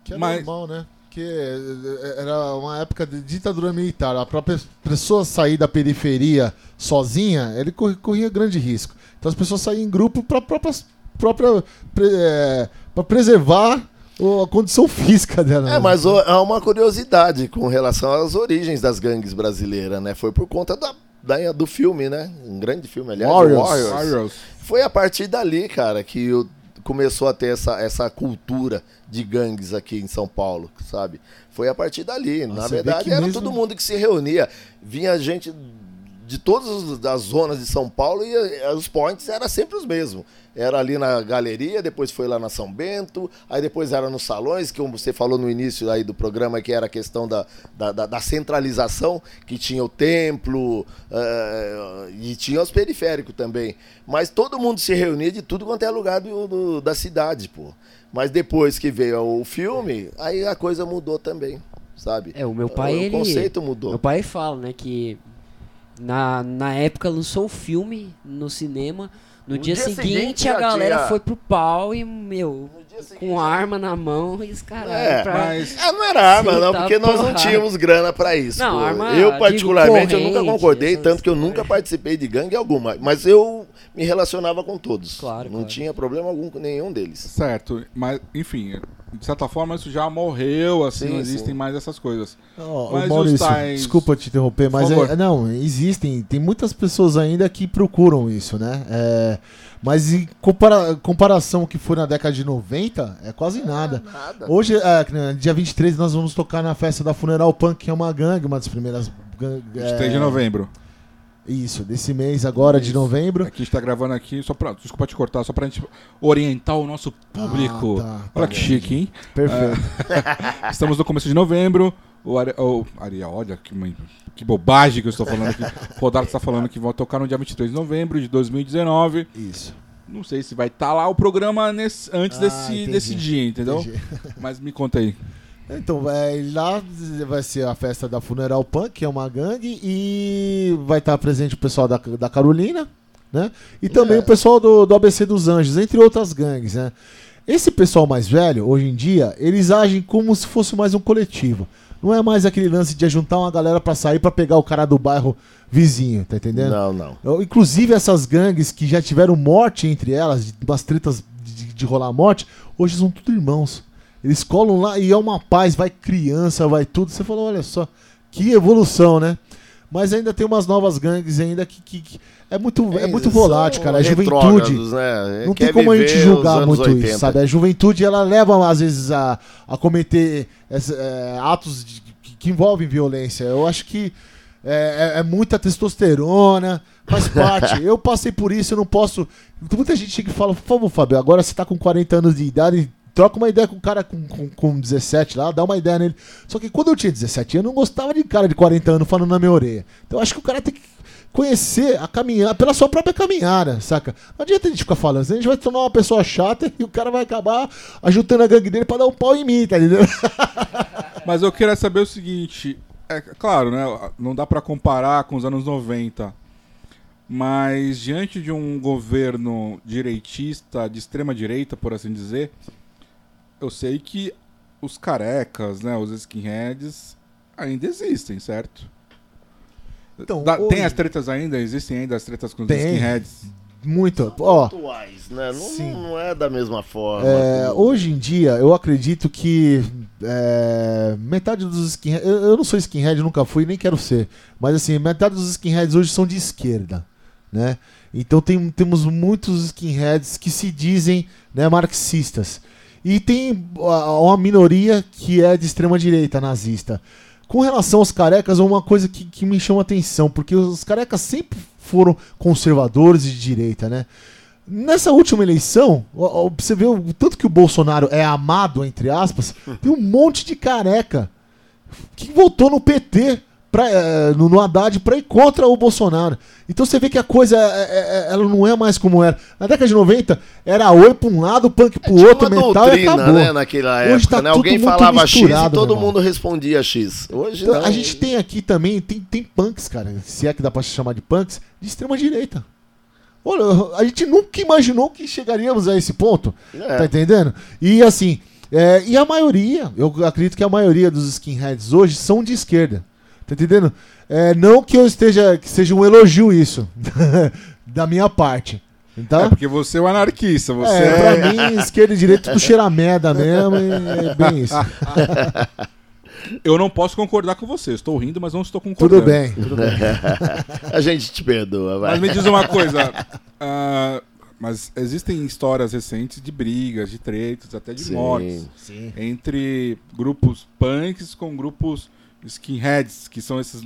Que é Mas... normal, né? Que é, era uma época de ditadura militar. A própria pessoa sair da periferia sozinha, ele corria grande risco. Então as pessoas saíam em grupo para própria, própria, é, preservar a condição física dela. É, né? mas há uma curiosidade com relação às origens das gangues brasileiras, né? Foi por conta da, da do filme, né? Um grande filme, aliás, Warriors. Warriors. Warriors. Foi a partir dali, cara, que o, começou a ter essa, essa cultura de gangues aqui em São Paulo, sabe? Foi a partir dali. Nossa, Na verdade, era mesmo... todo mundo que se reunia. Vinha gente de todas as zonas de São Paulo e eh, os points eram sempre os mesmos. Era ali na galeria, depois foi lá na São Bento, aí depois era nos salões, que você falou no início aí do programa, que era a questão da, da, da centralização, que tinha o templo uh, e tinha os periféricos também. Mas todo mundo se reunia de tudo quanto é lugar do, do, da cidade, pô. Mas depois que veio o filme, aí a coisa mudou também, sabe? É, o meu pai, o, ele... O conceito mudou. Meu pai fala, né, que na, na época lançou o filme no cinema. No, no dia, dia, seguinte, seguinte a galera foi pro pau e, meu, com arma na mão e os caras. É, mas. É, não era arma, não, porque nós não tínhamos grana para isso. Não, arma, eu, particularmente, digo, eu nunca concordei, tanto que eu nunca participei de gangue alguma. Mas eu me relacionava com todos. Claro, Não claro. tinha problema algum com nenhum deles. Certo, mas enfim, de certa forma isso já morreu, assim, Sim, não existem sim. mais essas coisas. Ó, Mas Maurício, tais- desculpa te interromper, mas favor. é- não, existem, tem muitas pessoas ainda que procuram isso, né? É, mas em compara- comparação que foi na década de 90, é quase nada. Nada. Hoje, é, dia 23, nós vamos tocar na festa da Funeral Punk, que é uma gangue, uma das primeiras gangues. 23 de novembro. Isso, desse mês agora de Isso. novembro. Aqui a gente tá gravando aqui, só pra, desculpa te cortar, só pra gente orientar o nosso público. Ah, tá, tá Olha que bom. chique, hein? Perfeito. Estamos no começo de novembro. O, Ari, o Ariel, olha que, que bobagem que eu estou falando aqui. O Rodardo está falando que vão tocar no dia 23 de novembro de 2019. Isso. Não sei se vai estar lá o programa nesse- antes Ah, desse, entendi. desse dia, entendeu? Entendi. Mas me conta aí. Então, é, lá vai ser a festa da Funeral Punk, que é uma gangue, e vai estar presente o pessoal da, da Carolina, né? E também É. o pessoal do, do ABC dos Anjos, entre outras gangues, né? Esse pessoal mais velho, hoje em dia, eles agem como se fosse mais um coletivo. Não é mais aquele lance de juntar uma galera pra sair pra pegar o cara do bairro vizinho, tá entendendo? Não, não. Inclusive essas gangues que já tiveram morte entre elas, umas tretas de, de rolar morte, hoje são tudo irmãos. Eles colam lá e é uma paz, vai criança, vai tudo. Você falou, olha só, que evolução, né? Mas ainda tem umas novas gangues ainda que, que- que é muito, é Eles muito volátil, cara. A juventude. Né? Não tem como a gente julgar muito 80. isso, sabe? A juventude ela leva às vezes a, a cometer essa- é, atos de- que, que envolvem violência. Eu acho que é, é- é muita testosterona, faz parte. eu passei por isso, eu não posso. Muita gente chega e fala: por favor, Fábio, agora você tá com 40 anos de idade. Troca uma ideia com o cara com, com, com 17 lá, dá uma ideia nele. Só que quando eu tinha 17 anos, eu não gostava de cara de 40 anos falando na minha orelha. Então acho que o cara tem que conhecer a caminhar pela sua própria caminhada, saca? Não adianta a gente ficar falando, a gente vai tornar uma pessoa chata e o cara vai acabar ajudando a gangue dele pra dar um pau em mim, tá entendendo? Mas eu queria saber o seguinte, é claro, né, não dá pra comparar com os anos 90, mas diante de um governo direitista, de extrema direita, por assim dizer, eu sei que os carecas, né, os skinheads ainda existem, certo? Então, Dá- hoje- Tem as tretas ainda? Existem ainda as tretas com os Tem. skinheads? Muito. Ó, Atuais, né? Não, Sim. não é da mesma forma. É, que- hoje em dia, eu acredito que é, metade dos skinheads. Eu, eu não sou skinhead, nunca fui, nem quero ser. Mas assim, metade dos skinheads hoje são de esquerda. Né? Então tem, temos muitos skinheads que se dizem né, marxistas. E tem uma minoria que é de extrema direita, nazista. Com relação aos carecas, é uma coisa que, que me chama atenção, porque os carecas sempre foram conservadores de direita, né? Nessa última eleição, você vê o tanto que o Bolsonaro é amado, entre aspas, tem um monte de careca que votou no PT, pra, eh, no, no Haddad, pra ir contra o Bolsonaro. Então você vê que a coisa é- é- ela não é mais como era. Na década de 90, era oi pra um lado, punk pro Tinha outro, uma metal e doutrina, acabou. né, naquela Hoje época, tá né? tudo Alguém falava X e todo mundo respondia X. Hoje Então, não. a gente tem aqui também, tem, tem punks, cara, se é que dá pra se chamar de punks, de extrema direita. Olha, a gente nunca imaginou que chegaríamos a esse ponto. É. Tá entendendo? E assim, é, e a maioria, eu acredito que a maioria dos skinheads hoje são de esquerda. Tá entendendo? É, não que eu esteja, que seja um elogio isso, da minha parte. Tá? É porque você é um anarquista, você É, é... pra mim, esquerda e direita tudo cheira a merda mesmo, e é bem isso. Eu não posso concordar com você. Estou rindo, mas não estou concordando. Tudo bem, tudo bem. A gente te perdoa, vai. Mas me diz uma coisa. ah, mas existem histórias recentes de brigas, de tretas, até de Sim. mortes. Sim. Entre grupos punks com grupos skinheads, que são esses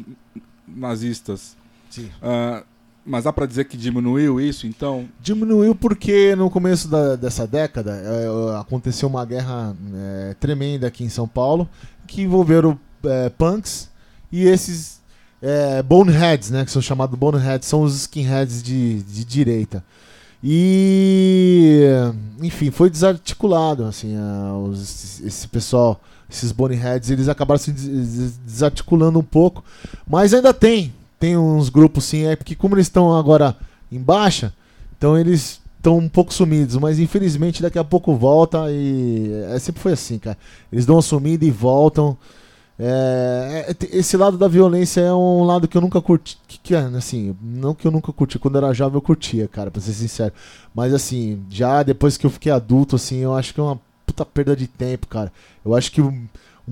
nazistas. Sim. Ah, mas dá pra dizer que diminuiu isso, então? Diminuiu porque no começo da- dessa década é, aconteceu uma guerra é, tremenda aqui em São Paulo que envolveram é, punks e esses é, boneheads, né, que são chamados boneheads, são os skinheads de, de direita. E enfim, foi desarticulado assim, a- os- esse pessoal, esses boneheads, eles acabaram se des- des- desarticulando um pouco, mas ainda tem, tem uns grupos sim, é porque como eles estão agora em baixa, então eles estão um pouco sumidos, mas infelizmente daqui a pouco volta e é, sempre foi assim, cara. Eles dão uma sumida e voltam. É, é, esse lado da violência é um lado que eu nunca curti. Que, que assim, não que eu nunca curti. Quando eu era jovem eu curtia, cara, pra ser sincero. Mas assim, já depois que eu fiquei adulto, assim, eu acho que é uma puta perda de tempo, cara. Eu acho que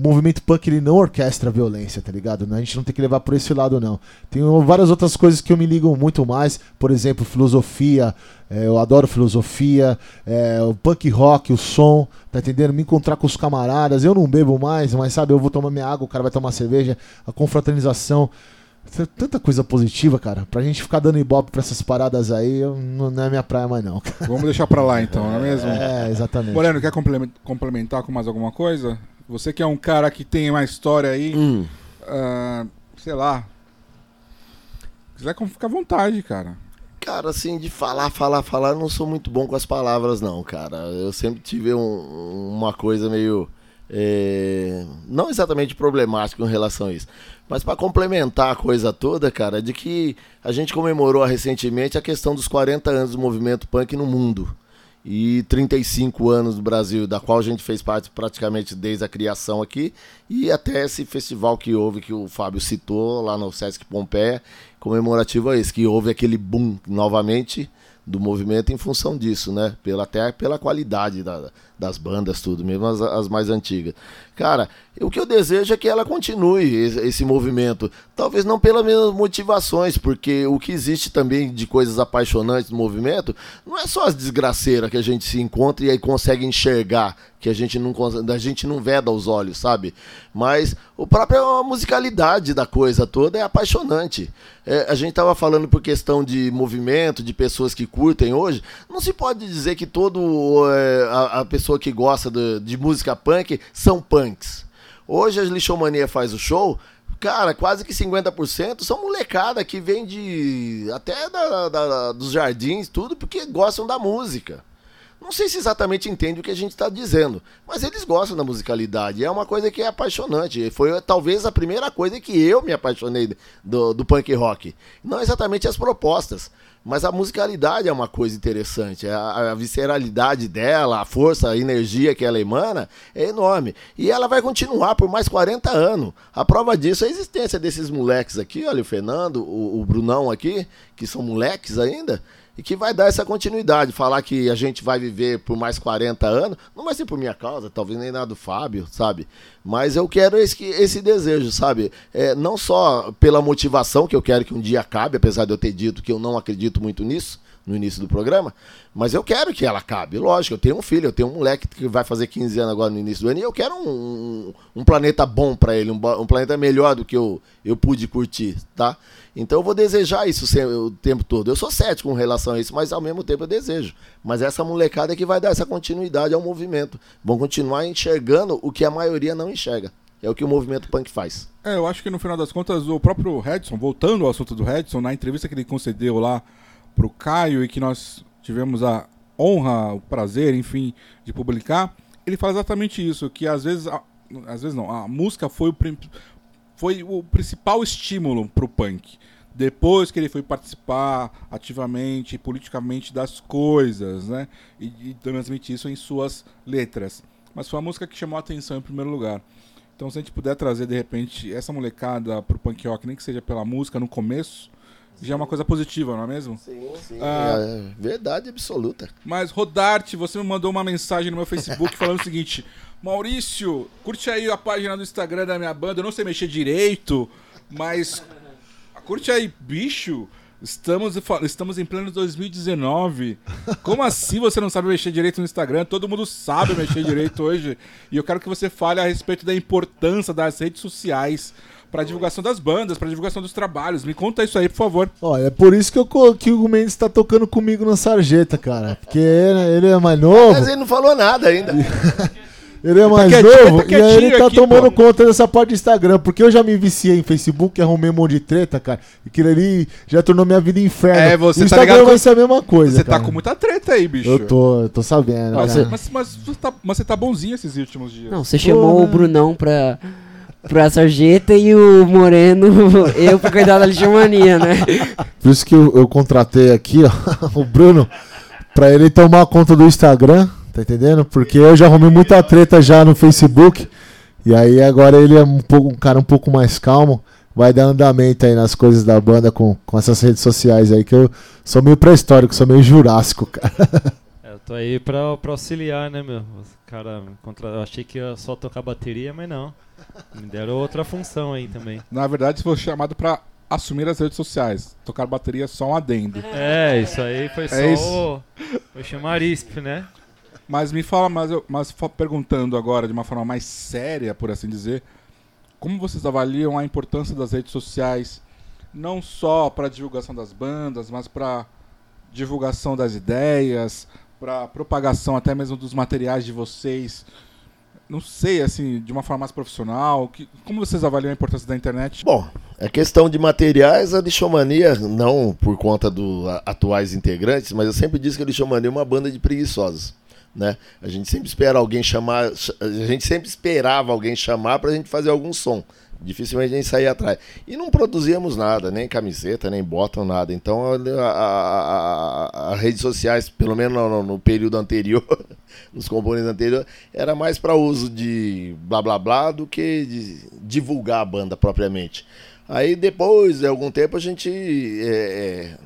o, movimento punk ele não orquestra a violência, tá ligado? A gente não tem que levar por esse lado, não. Tem várias outras coisas que eu me ligo muito mais, por exemplo, filosofia. É, eu adoro filosofia, é, o punk rock, o som, tá entendendo? Me encontrar com os camaradas. Eu não bebo mais, mas sabe, eu vou tomar minha água, o cara vai tomar cerveja, a confraternização. Tanta coisa positiva, cara. Pra gente ficar dando ibope pra essas paradas aí, não é minha praia mais, não. Vamos deixar pra lá então, não é mesmo? É, exatamente. Moreno, quer complementar com mais alguma coisa? Você que é um cara que tem uma história aí, hum. uh, sei lá. Quiser ficar à vontade, cara. Cara, assim, de falar, falar, falar, eu não sou muito bom com as palavras, não, cara. Eu sempre tive um, uma coisa meio. É, não exatamente problemática em relação a isso. Mas para complementar a coisa toda, cara, de que a gente comemorou recentemente a questão dos 40 anos do movimento punk no mundo. E 35 anos no Brasil, da qual a gente fez parte praticamente desde a criação aqui, e até esse festival que houve, que o Fábio citou lá no Sesc Pompeia, comemorativo a esse, que houve aquele boom novamente do movimento em função disso, né? Pela, até pela qualidade da, das bandas, tudo, mesmo as, as, mais antigas. Cara, o que eu desejo é que ela continue esse, esse, movimento. Talvez não pelas mesmas motivações, porque o que existe também de coisas apaixonantes no movimento não é só as desgraceiras que a gente se encontra e aí consegue enxergar, que a gente não, a gente não veda os olhos, sabe? Mas o próprio musicalidade da coisa toda é apaixonante. É, a gente estava falando por questão de movimento, de pessoas que curtem hoje. Não se pode dizer que todo é, a, a, pessoa que gosta de, de música punk são punks. Hoje a Lixomania faz o show, cara, quase que 50% são molecada que vem de. até da, da, dos jardins, tudo, porque gostam da música. Não sei se exatamente entende o que a gente está dizendo, mas eles gostam da musicalidade. É uma coisa que é apaixonante. Foi talvez a primeira coisa que eu me apaixonei do, do punk rock. Não exatamente as propostas, mas a musicalidade é uma coisa interessante. A, a, visceralidade dela, a força, a energia que ela emana é enorme. E ela vai continuar por mais 40 anos. A prova disso é a existência desses moleques aqui, olha, o Fernando, o, o Brunão aqui, que são moleques ainda e que vai dar essa continuidade. Falar que a gente vai viver por mais 40 anos, não vai ser por minha causa, talvez nem nada do Fábio, sabe? Mas eu quero esse, esse desejo, sabe? É, não só pela motivação, que eu quero que um dia acabe, apesar de eu ter dito que eu não acredito muito nisso no início do programa, mas eu quero que ela acabe. Lógico, eu tenho um filho, eu tenho um moleque que vai fazer 15 anos agora no início do ano e eu quero um, um, um planeta bom para ele, um, um, planeta melhor do que eu, eu pude curtir, tá? Então eu vou desejar isso o tempo todo. Eu sou cético com relação a isso, mas ao mesmo tempo eu desejo. Mas essa molecada é que vai dar essa continuidade ao movimento. Vão continuar enxergando o que a maioria não enxerga. É o que o movimento punk faz. É, eu acho que no final das contas, o próprio Redson, voltando ao assunto do Redson, na entrevista que ele concedeu lá pro Caio e que nós tivemos a honra, o prazer, enfim, de publicar, ele fala exatamente isso, que às vezes, a, às vezes não, a música foi o, foi o principal estímulo pro punk. Depois que ele foi participar ativamente, politicamente das coisas, né? E, e transmitir isso em suas letras. Mas foi a música que chamou a atenção em primeiro lugar. Então, se a gente puder trazer, de repente, essa molecada pro punk rock, nem que seja pela música no começo, já é uma coisa positiva, não é mesmo? Sim, sim. Ah, é verdade absoluta. Mas, Rodarte, você me mandou uma mensagem no meu Facebook falando o seguinte: Maurício, curte aí a página do Instagram da minha banda. Eu não sei mexer direito, mas. Curte aí, bicho. Estamos, estamos em pleno 2019. Como assim você não sabe mexer direito no Instagram? Todo mundo sabe mexer direito hoje. E eu quero que você fale a respeito da importância das redes sociais para divulgação das bandas, para divulgação dos trabalhos. Me conta isso aí, por favor. Olha, é por isso que, eu, que o Mendes tá tocando comigo na sarjeta, cara. Porque ele é mais novo. Mas ele não falou nada ainda. Ele é mais tá novo tá e aí ele tá aqui, tomando pô. conta dessa parte do Instagram. Porque eu já me viciei em Facebook, arrumei um monte de treta, cara. E aquilo ali já tornou minha vida inferno. É, você o Instagram tá ligado vai ser a mesma coisa. Você tá cara. tá com muita treta aí, bicho. Eu tô, eu tô sabendo. Não, você, mas, mas, você tá, mas você tá bonzinho esses últimos dias. Não, você chamou Pô, o Brunão pra pra sarjeta e o Moreno, eu pra cuidar da lixomania, né? Por isso que eu, eu contratei aqui, ó, o Bruno, pra ele tomar conta do Instagram, tá entendendo? Porque eu já arrumei muita treta já no Facebook. E aí agora ele é um, pouco, um cara um pouco mais calmo. Vai dar andamento aí nas coisas da banda com, com essas redes sociais aí, que eu sou meio pré-histórico, sou meio jurássico, cara. É, tô aí pra, pra auxiliar, né, meu? Cara, contra... eu achei que ia só tocar bateria, mas não. Me deram outra função aí também. Na verdade, foi chamado pra assumir as redes sociais. Tocar bateria é só um adendo. É, isso aí foi só isso. o, o chamarispe, né? Mas me fala, mas, eu, mas perguntando agora de uma forma mais séria, por assim dizer, como vocês avaliam a importância das redes sociais, não só para divulgação das bandas, mas para divulgação das ideias, para propagação até mesmo dos materiais de vocês? Não sei, assim, de uma forma mais profissional. Que, como vocês avaliam a importância da internet? Bom, a questão de materiais, a Lixomania, não por conta dos atuais integrantes, mas eu sempre disse que a Lixomania é uma banda de preguiçosos. Né? A gente sempre espera alguém chamar, a gente sempre esperava alguém chamar pra gente fazer algum som. Dificilmente a gente saía atrás. E não produzíamos nada, nem camiseta, nem bottom, nada. Então as redes sociais, pelo menos no, no período anterior, nos componentes anteriores, era mais para uso de blá blá blá do que de divulgar a banda propriamente. Aí depois de algum tempo a gente é, é,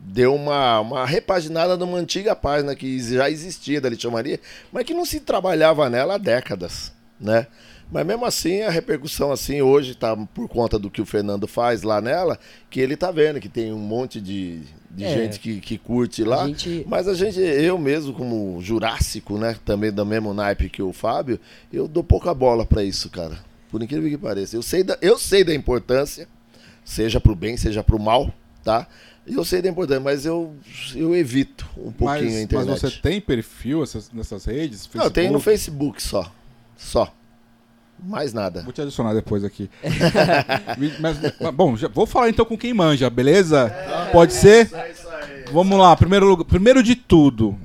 deu uma, uma repaginada numa antiga página que já existia da Lixomaria, mas que não se trabalhava nela há décadas, né? Mas mesmo assim, a repercussão assim hoje está por conta do que o Fernando faz lá nela, que ele tá vendo que tem um monte de, de É. gente que, que curte lá. A gente- Mas a gente, eu mesmo como jurássico, né, também do mesmo naipe que o Fábio, eu dou pouca bola para isso, cara. Por incrível que pareça. Eu sei da, eu sei da importância, seja pro bem, seja pro mal, tá? Eu sei da importância, mas eu, eu evito um pouquinho a Mas, mas internet. você tem perfil essas- nessas redes? Não, eu tenho no Facebook? Facebook só. Só. Mais nada. Vou te adicionar depois aqui. Mas, mas, bom, já- vou falar então com quem manja, beleza? Pode ser? Vamos lá, primeiro, primeiro de tudo.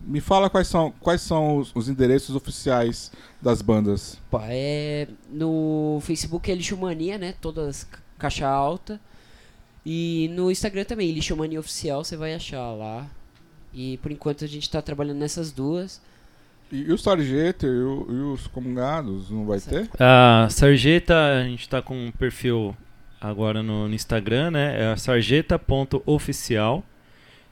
Me fala quais são, quais são os, os endereços oficiais das bandas. Opa, é, no Facebook é Lixomania, né? Todas ca- caixa alta. E no Instagram também, Lixomania Oficial, você vai achar lá. E por enquanto a gente tá trabalhando nessas duas. E, e o Sargento e, o- e os comungados, não vai ter? A Sarjeta, a gente tá com um perfil agora no, no Instagram, né? É a sarjeta.oficial.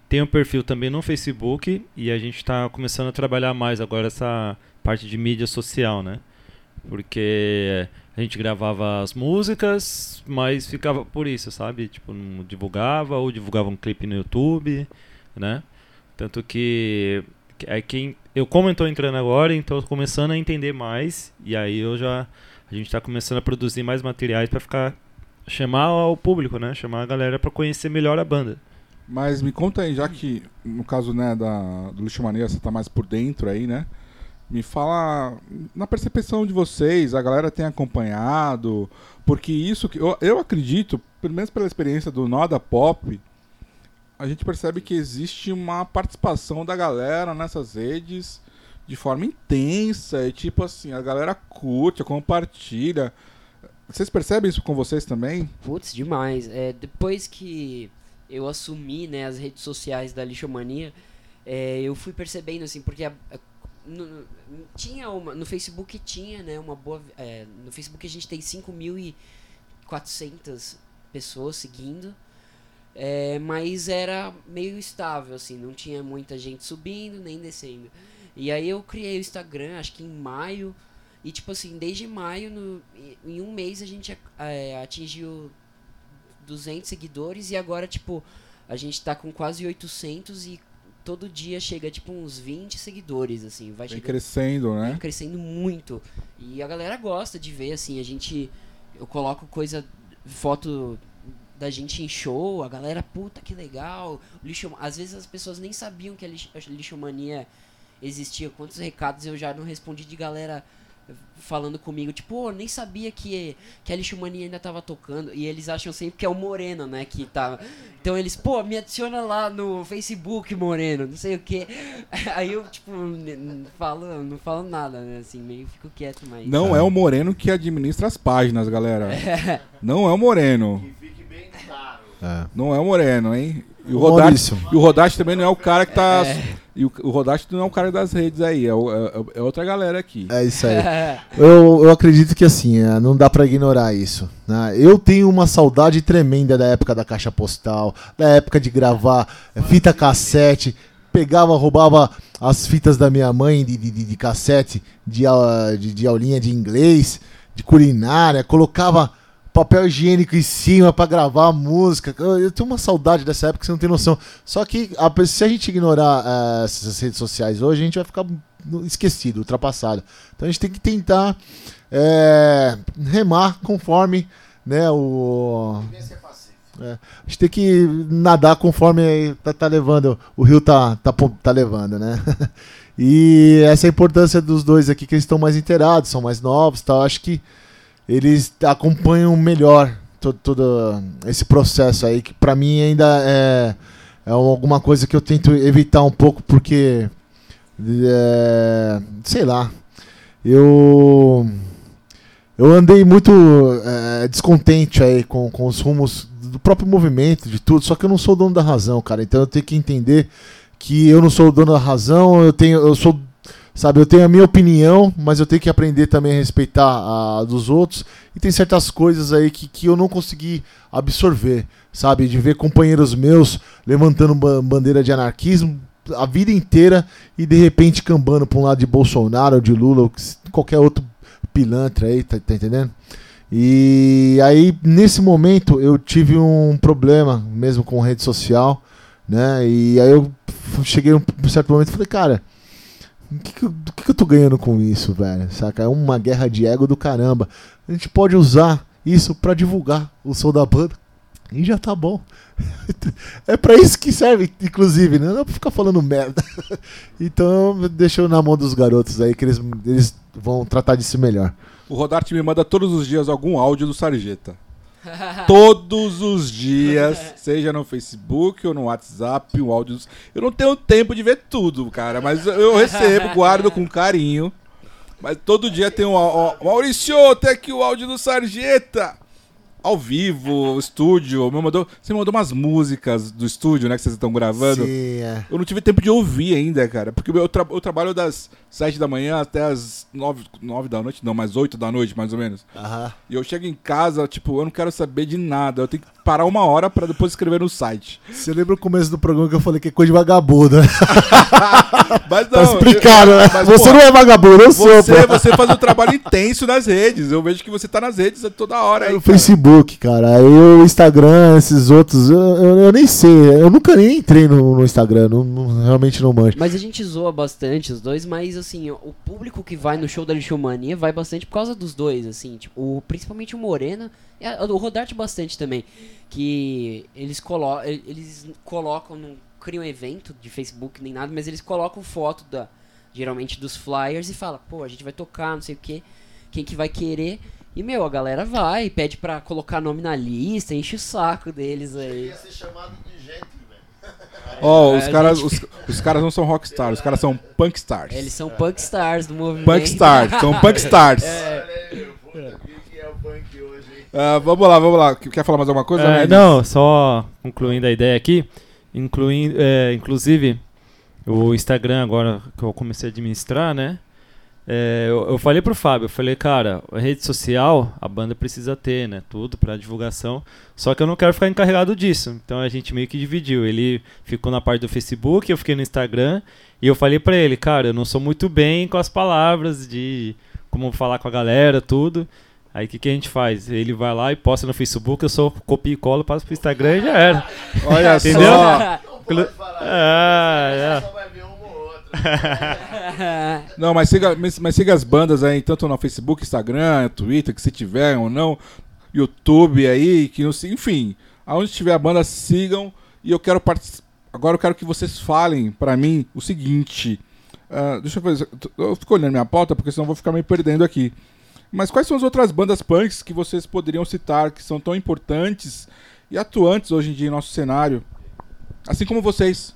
Tem um perfil também no Facebook e a gente tá começando a trabalhar mais agora essa parte de mídia social, né? Porque a gente gravava as músicas, mas ficava por isso, sabe? Tipo, não divulgava ou divulgava um clipe no YouTube, né? Tanto que é quem eu como tô entrando agora, então começando a entender mais e aí eu já a gente tá começando a produzir mais materiais pra ficar chamar o público, né? Chamar a galera pra conhecer melhor a banda. Mas me conta aí, já que no caso né, da, do Lixo Mania você tá mais por dentro aí, né? Me fala na percepção de vocês, a galera tem acompanhado, porque isso que eu, eu acredito, pelo menos pela experiência do Noda Pop, a gente percebe que existe uma participação da galera nessas redes de forma intensa e tipo assim, a galera curte, compartilha. Vocês percebem isso com vocês também? Putz, demais. É, depois que eu assumi né, as redes sociais da Lixomania, é, eu fui percebendo assim, porque a- a- no, tinha uma, no Facebook tinha né, uma boa. é, no Facebook a gente tem 5.400 pessoas seguindo. É, mas era meio estável, assim, não tinha muita gente subindo nem descendo. E aí eu criei o Instagram, acho que em maio, e tipo assim, desde maio, no, em- um mês a gente é, atingiu 200 seguidores e agora, tipo, a gente tá com quase 800 e todo dia chega, tipo, uns 20 seguidores, assim, vai chegando crescendo, né? vem crescendo muito. E a galera gosta de ver, assim, a gente. Eu coloco coisa, foto da gente em show, a galera, puta que legal. Lixo, às vezes as pessoas nem sabiam que a lixo, a lixomania existia. Quantos recados eu já não respondi de galera falando comigo, tipo, "Pô, nem sabia que, que a lixomania ainda tava tocando. E eles acham sempre que é o Moreno, né, que tá... Então eles, pô, me adiciona lá no Facebook, Moreno, não sei o que. Aí eu, tipo, n- n- falo, não falo nada, né, assim, meio fico quieto, mas... Não é o Moreno que administra as páginas, galera. Não é o Moreno. Que fique. É. Não é o Moreno, hein? E o Maurício. e o Rodache também não é o cara que tá. E o, o Rodache não é o cara das redes aí, é, o- é- é outra galera aqui. É isso aí. Eu, eu acredito que assim, é, não dá pra ignorar isso. né? Eu tenho uma saudade tremenda da época da caixa postal, da época de gravar é, fita cassete. Pegava, roubava as fitas da minha mãe de, de, de- cassete, de, de, de aulinha de inglês, de culinária, colocava papel higiênico em cima pra gravar a música. Eu, tenho uma saudade dessa época que você não tem noção. Só que a- se a gente ignorar eh, essas redes sociais hoje, a gente vai ficar esquecido, ultrapassado. Então a gente tem que tentar eh, remar conforme né, o. É, a gente tem que nadar conforme tá, tá levando, o rio tá, tá, tá levando, né? e essa é a importância dos dois aqui, que eles estão mais inteirados, são mais novos, tal. Acho que eles acompanham melhor todo, todo esse processo aí, que pra mim ainda é, é alguma coisa que eu tento evitar um pouco, porque. é, sei lá. Eu. Eu andei muito é, descontente aí com, com os rumos do próprio movimento, de tudo, só que eu não sou dono da razão, cara. Então eu tenho que entender que eu não sou o dono da razão, eu tenho. Eu sou. Sabe, eu tenho a minha opinião, mas eu tenho que aprender também a respeitar a dos outros. E tem certas coisas aí que, que eu não consegui absorver, sabe? De ver companheiros meus levantando ba- bandeira de anarquismo a vida inteira e de repente cambando pra um lado de Bolsonaro ou de Lula ou qualquer outro pilantra aí, tá, tá entendendo? E aí, nesse momento, eu tive um problema mesmo com rede social, né? E aí eu cheguei num certo momento e falei, cara, o que, que, eu- que, que eu tô ganhando com isso, velho? Saca? É uma guerra de ego do caramba. A gente pode usar isso pra divulgar o som da banda. E já tá bom. É pra isso que serve, inclusive, né? Não é pra ficar falando merda. Então, deixa na mão dos garotos aí, que eles, eles vão tratar disso melhor. O Rodarte me manda todos os dias algum áudio do Sarjeta. Todos os dias, seja no Facebook ou no WhatsApp, um áudio. Eu não tenho tempo de ver tudo, cara, mas eu recebo, guardo com carinho. Mas todo dia tem um. Ó, Maurício, tem aqui o áudio do Sarjeta. Ao vivo, estúdio. Me mandou, você me mandou umas músicas do estúdio, né? Que vocês estão gravando. Sim, é. Eu não tive tempo de ouvir ainda, cara. Porque eu, tra- eu trabalho das 7 da manhã até as 9, 9 da noite, não, mais 8 da noite, mais ou menos. Aham. E eu chego em casa, tipo, eu não quero saber de nada. Eu tenho que parar uma hora pra depois escrever no site. Você lembra o começo do programa que eu falei que é coisa de vagabundo, né? Mas Tá não. explicado, eu- né? mas, Você porra, não é vagabundo, eu sou. Você, pô. você faz um trabalho intenso nas redes. Eu vejo que você tá nas redes toda hora aí. É o cara. Facebook, cara. Aí o Instagram, esses outros, eu, eu, eu nem sei. Eu nunca nem entrei no, no Instagram, não, não- realmente não manjo. Mas a gente zoa bastante os dois, mas assim, o público que vai no show da Lixomania vai bastante por causa dos dois, assim, tipo, o- principalmente o Morena, o Rodarte bastante também, que eles, colo eles colocam, não criam evento de Facebook nem nada, mas eles colocam foto da, geralmente dos flyers e fala, pô, a gente vai tocar, não sei o que, quem que vai querer. E, meu, a galera vai, pede pra colocar nome na lista, enche o saco deles aí. ser chamado de gente, velho. Ó, os É, caras gente- os, os caras não são rockstars, os caras são punkstars. Eles são punk stars do movimento. Punkstars, são punkstars. Que é Ah, vamos lá, vamos lá. Quer falar mais alguma coisa? É, não, só concluindo a ideia aqui, incluindo, é, inclusive o Instagram agora que eu comecei a administrar, né? é, eu, eu falei pro Fábio, eu falei, cara, a rede social a banda precisa ter, né? Tudo pra divulgação. Só que eu não quero ficar encarregado disso. Então a gente meio que dividiu. Ele ficou na parte do Facebook, eu fiquei no Instagram. E eu falei pra ele, cara, eu não sou muito bem com as palavras de como falar com a galera, tudo. Aí o que, que a gente faz? Ele vai lá e posta no Facebook, eu só copio e colo, passo pro Instagram e já era. Olha Entendeu? só. Não. Ah, Só vai ver um ou outro. Não, mas siga, mas, siga as bandas aí, tanto no Facebook, Instagram, Twitter, que se tiver ou não, YouTube aí, que não sei, enfim, aonde tiver a banda, sigam. E eu quero participar. Agora eu quero que vocês falem pra mim o seguinte. ah, deixa eu fazer. Eu fico olhando minha pauta, porque senão eu vou ficar me perdendo aqui. Mas quais são as outras bandas punks que vocês poderiam citar que são tão importantes e atuantes hoje em dia em nosso cenário? Assim como vocês.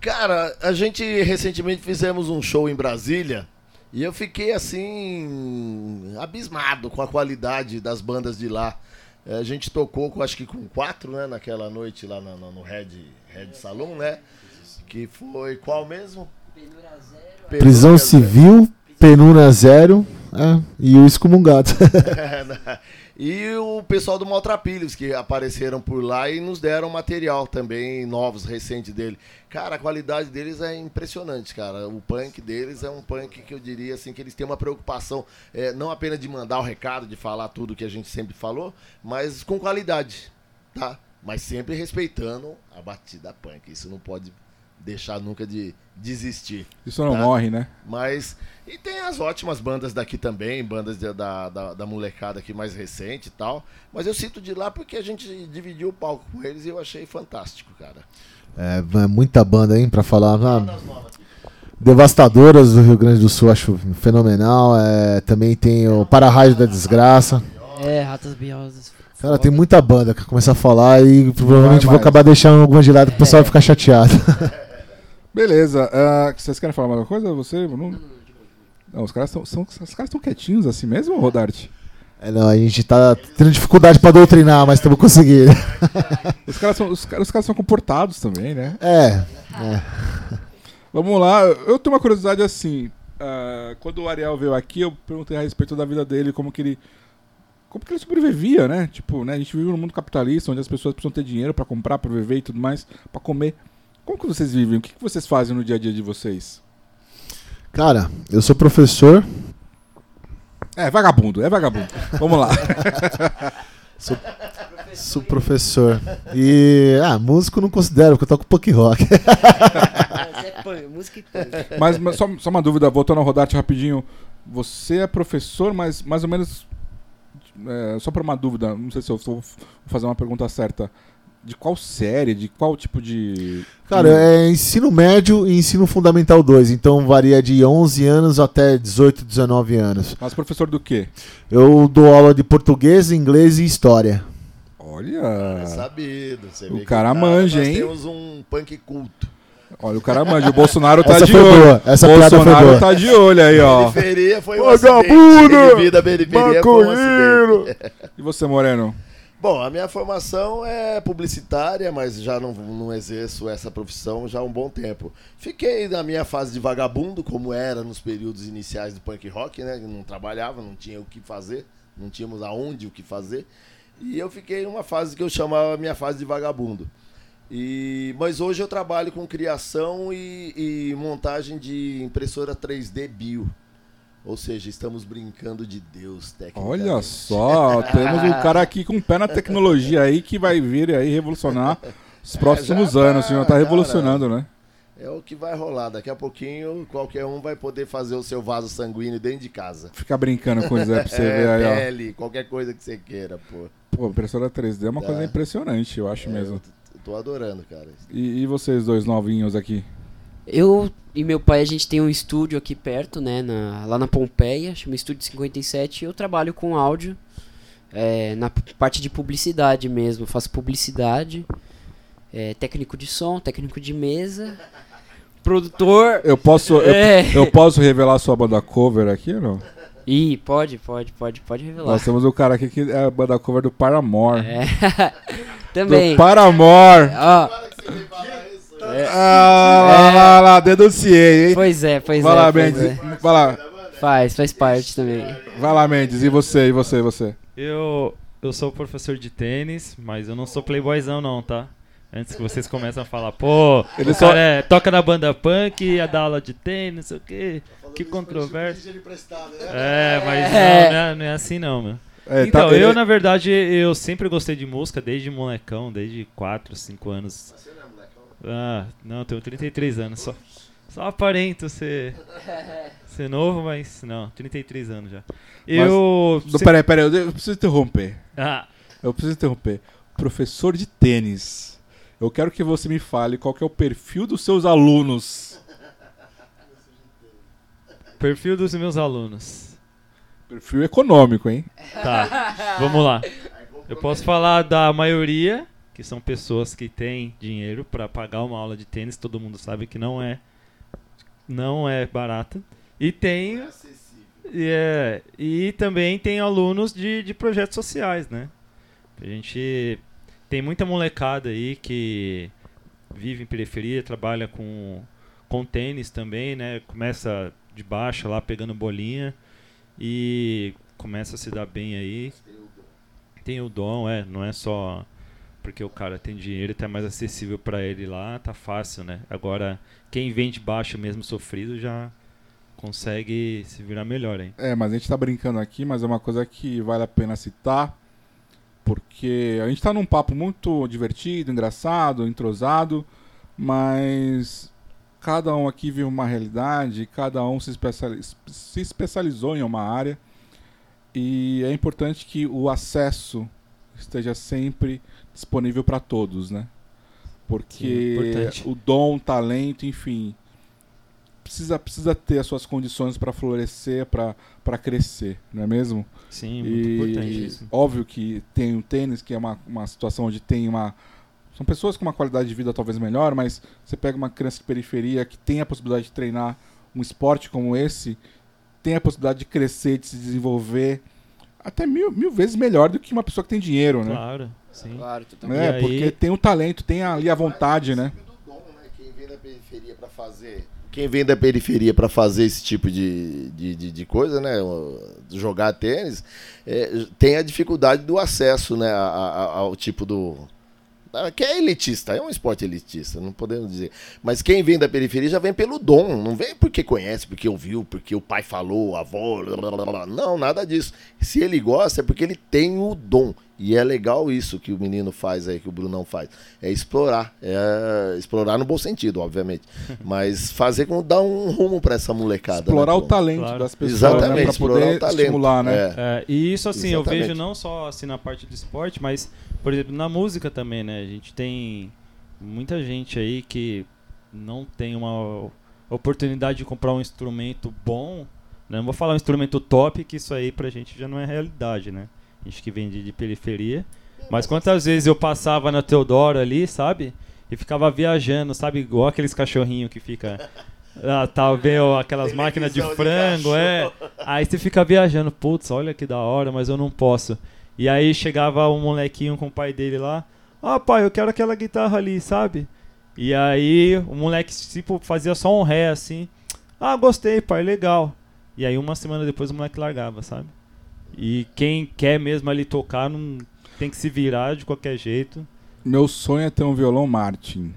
Cara, a gente recentemente fizemos um show em Brasília e eu fiquei assim abismado com a qualidade das bandas de lá. A gente tocou, com, acho que com quatro, né? Naquela noite lá no, no Red, Red Saloon, né? Que foi qual mesmo? Prisão Civil, Penura Zero é, e o Excomungado. e o pessoal do Maltrapilhos, que apareceram por lá e nos deram material também, novos, recentes dele. Cara, a qualidade deles é impressionante, cara. O punk deles é um punk que eu diria assim, que eles têm uma preocupação, é, não apenas de mandar o recado, de falar tudo que a gente sempre falou, mas com qualidade, tá? Mas sempre respeitando a batida punk. Isso não pode deixar nunca de desistir. Isso não tá? morre, né? Mas. E tem as ótimas bandas daqui também, bandas de, da, da, da, molecada aqui mais recente e tal. Mas eu cito de lá porque a gente dividiu o palco com eles e eu achei fantástico, cara. É, é muita banda, hein, pra falar. Ah, Devastadoras do Rio Grande do Sul, acho fenomenal. É, também tem o Para-Raio da Desgraça. É, Ratas Biosas. Cara, tem muita banda que começa a falar e provavelmente vou acabar deixando alguma de lado que o pessoal vai ficar chateado. Beleza. Uh, vocês querem falar mais alguma coisa? Você, Bruno? Não, os caras estão os caras estão quietinhos assim mesmo, Rodarte? É, não, a gente tá tendo dificuldade pra doutrinar, mas estamos conseguindo. os caras são, os, os caras são comportados também, né? É. é. Vamos lá, eu tenho uma curiosidade assim. Uh, quando o Ariel veio aqui, eu perguntei a respeito da vida dele, como que ele. Como que ele sobrevivia, né? Tipo, né, a gente vive num mundo capitalista, onde as pessoas precisam ter dinheiro para comprar, para viver e tudo mais, para comer. Como que vocês vivem? O que, que vocês fazem no dia a dia de vocês? Cara, eu sou professor. É, vagabundo, é vagabundo. Vamos lá. sou, sou, professor. E. Ah, músico não considero, porque eu toco punk rock. é música e punk. Mas, mas só, só, uma dúvida, voltando ao Rodate rapidinho. Você é professor, mas mais ou menos. É, só para uma dúvida, não sei se eu vou fazer uma pergunta certa de qual série, de qual tipo de. Cara, é ensino médio e ensino fundamental 2, então varia de 11 anos até 18, 19 anos. Mas professor do quê? Eu dou aula de português, inglês e história. Olha. É sabido. Você o cara manja, hein? Nós temos um punk culto. Olha, o cara manja. O Bolsonaro tá Essa de olho. Boa. Essa Bolsonaro tá de olho aí, ó. Periferia foi um Vagabundo! Vida, periferia foi um E você, Moreno? Bom, a minha formação é publicitária, mas já não, não exerço essa profissão já há um bom tempo. Fiquei na minha fase de vagabundo, como era nos períodos iniciais do punk rock, né? Não trabalhava, não tinha o que fazer, não tínhamos aonde o que fazer. E eu fiquei numa fase que eu chamava minha fase de vagabundo. E, mas hoje eu trabalho com criação e, e montagem de impressora 3D bio. Ou seja, estamos brincando de Deus, tecnicamente. Olha só, temos um cara aqui com um pé na tecnologia aí que vai vir aí revolucionar os próximos é, anos. Tá, já tá revolucionando, né? É o que vai rolar. Daqui a pouquinho, qualquer um vai poder fazer o seu vaso sanguíneo dentro de casa. Ficar brincando com isso aí pra você é, ver aí, pele, ó. qualquer coisa que você queira, pô. Pô, impressora 3D é uma tá. coisa impressionante, eu acho é, mesmo. Eu tô adorando, cara. E, e vocês dois novinhos aqui? Eu e meu pai, a gente tem um estúdio aqui perto, né? Na, lá na Pompeia, chama Estúdio 57. E eu trabalho com áudio é, na parte de publicidade mesmo. faço publicidade, é, técnico de som, técnico de mesa, produtor. Eu posso, é. eu, eu, posso revelar sua banda cover aqui ou não? Ih, pode, pode, pode, pode revelar. Nós temos o um cara aqui que é a banda cover do Paramore. É. Também. Do Paramore. Ó. É. Ah, lá, é. lá, lá, denunciei, hein? Pois é, pois Vai é. Lá, Mendes, é. Vai lá, Faz, faz parte também. Vai lá, Mendes, e você, e você, e você? Eu, eu sou professor de tênis, mas eu não sou playboyzão não, tá? Antes que vocês comecem a falar, pô, ele só é, toca na banda punk, ia dar aula de tênis, não sei o quê. Que controvérsia. Né? É, mas é. Não, é, não, é, assim não, meu. É, tá, então, tá, eu, ele... na verdade, eu sempre gostei de música desde molecão, desde 4, 5 anos. Ah, não, eu tenho 33 anos só. Só aparento ser, ser novo, mas não, 33 anos já. Eu. Mas, Peraí, peraí, eu preciso interromper. Ah. Eu preciso interromper. Professor de tênis. Eu quero que você me fale qual que é o perfil dos seus alunos. Perfil dos meus alunos. Perfil econômico, hein? Tá, vamos lá. Eu posso falar da maioria que são pessoas que têm dinheiro para pagar uma aula de tênis, todo mundo sabe que não é não é barata. E tem é, e também tem alunos de, de projetos sociais, né? A gente tem muita molecada aí que vive em periferia, trabalha com, com tênis também, né? Começa de baixo lá pegando bolinha e começa a se dar bem aí. Tem o dom, é, não é só porque o cara tem dinheiro e tá mais acessível para ele lá, tá fácil, né? Agora, quem vem de baixo mesmo sofrido já consegue se virar melhor, hein? É, mas a gente tá brincando aqui, mas é uma coisa que vale a pena citar, porque a gente tá num papo muito divertido, engraçado, entrosado, mas cada um aqui vive uma realidade, cada um se, se especializou em uma área, e é importante que o acesso esteja sempre disponível para todos, né? Porque Sim, o dom, o talento, enfim, precisa, precisa ter as suas condições para florescer, para crescer, não é mesmo? Sim, muito e, importante isso. Óbvio que tem o tênis, que é uma, uma situação onde tem uma. São pessoas com uma qualidade de vida talvez melhor, mas você pega uma criança de periferia que tem a possibilidade de treinar um esporte como esse, tem a possibilidade de crescer, de se desenvolver, até mil, mil vezes melhor do que uma pessoa que tem dinheiro, né? Claro. Sim. Claro, tu também. É, aí... porque tem o talento, tem ali a vontade, né? Dom, né? Quem vem da periferia para fazer quem vem da periferia para fazer esse tipo de, de, de, de, coisa, né? Jogar tênis, é, tem a dificuldade do acesso né? ao tipo do, que é elitista, é um esporte elitista, não podemos dizer. Mas quem vem da periferia já vem pelo dom, não vem porque conhece, porque ouviu, porque o pai falou, a avó, blá, blá, blá. não, nada disso. Se ele gosta é porque ele tem o dom. E é legal isso que o menino faz aí, que o Brunão faz. É explorar. É explorar no bom sentido, obviamente. Mas fazer com dar um rumo para essa molecada. Né, explorar né, o talento claro. das pessoas. Né, Exatamente, né, pra poder o talento. estimular, né? É. É, e isso assim, Exatamente. eu vejo não só assim na parte do esporte, mas por exemplo, na música também, né? A gente tem muita gente aí que não tem uma oportunidade de comprar um instrumento bom. Né? Não vou falar um instrumento top, que isso aí pra gente já não é realidade, né? A gente que vende de periferia. Mas quantas vezes eu passava na Teodoro ali, sabe? E ficava viajando, sabe? Igual aqueles cachorrinhos que fica. Ah, tá vendo aquelas máquinas de frango, de é. Aí você fica viajando, putz, olha que da hora, mas eu não posso. E aí chegava um molequinho com o pai dele lá. Ah, pai, eu quero aquela guitarra ali, sabe? E aí o moleque, tipo, fazia só um ré assim. Ah, gostei, pai, legal. E aí uma semana depois o moleque largava, sabe? E quem quer mesmo ali tocar não tem que se virar de qualquer jeito. Meu sonho é ter um violão Martin.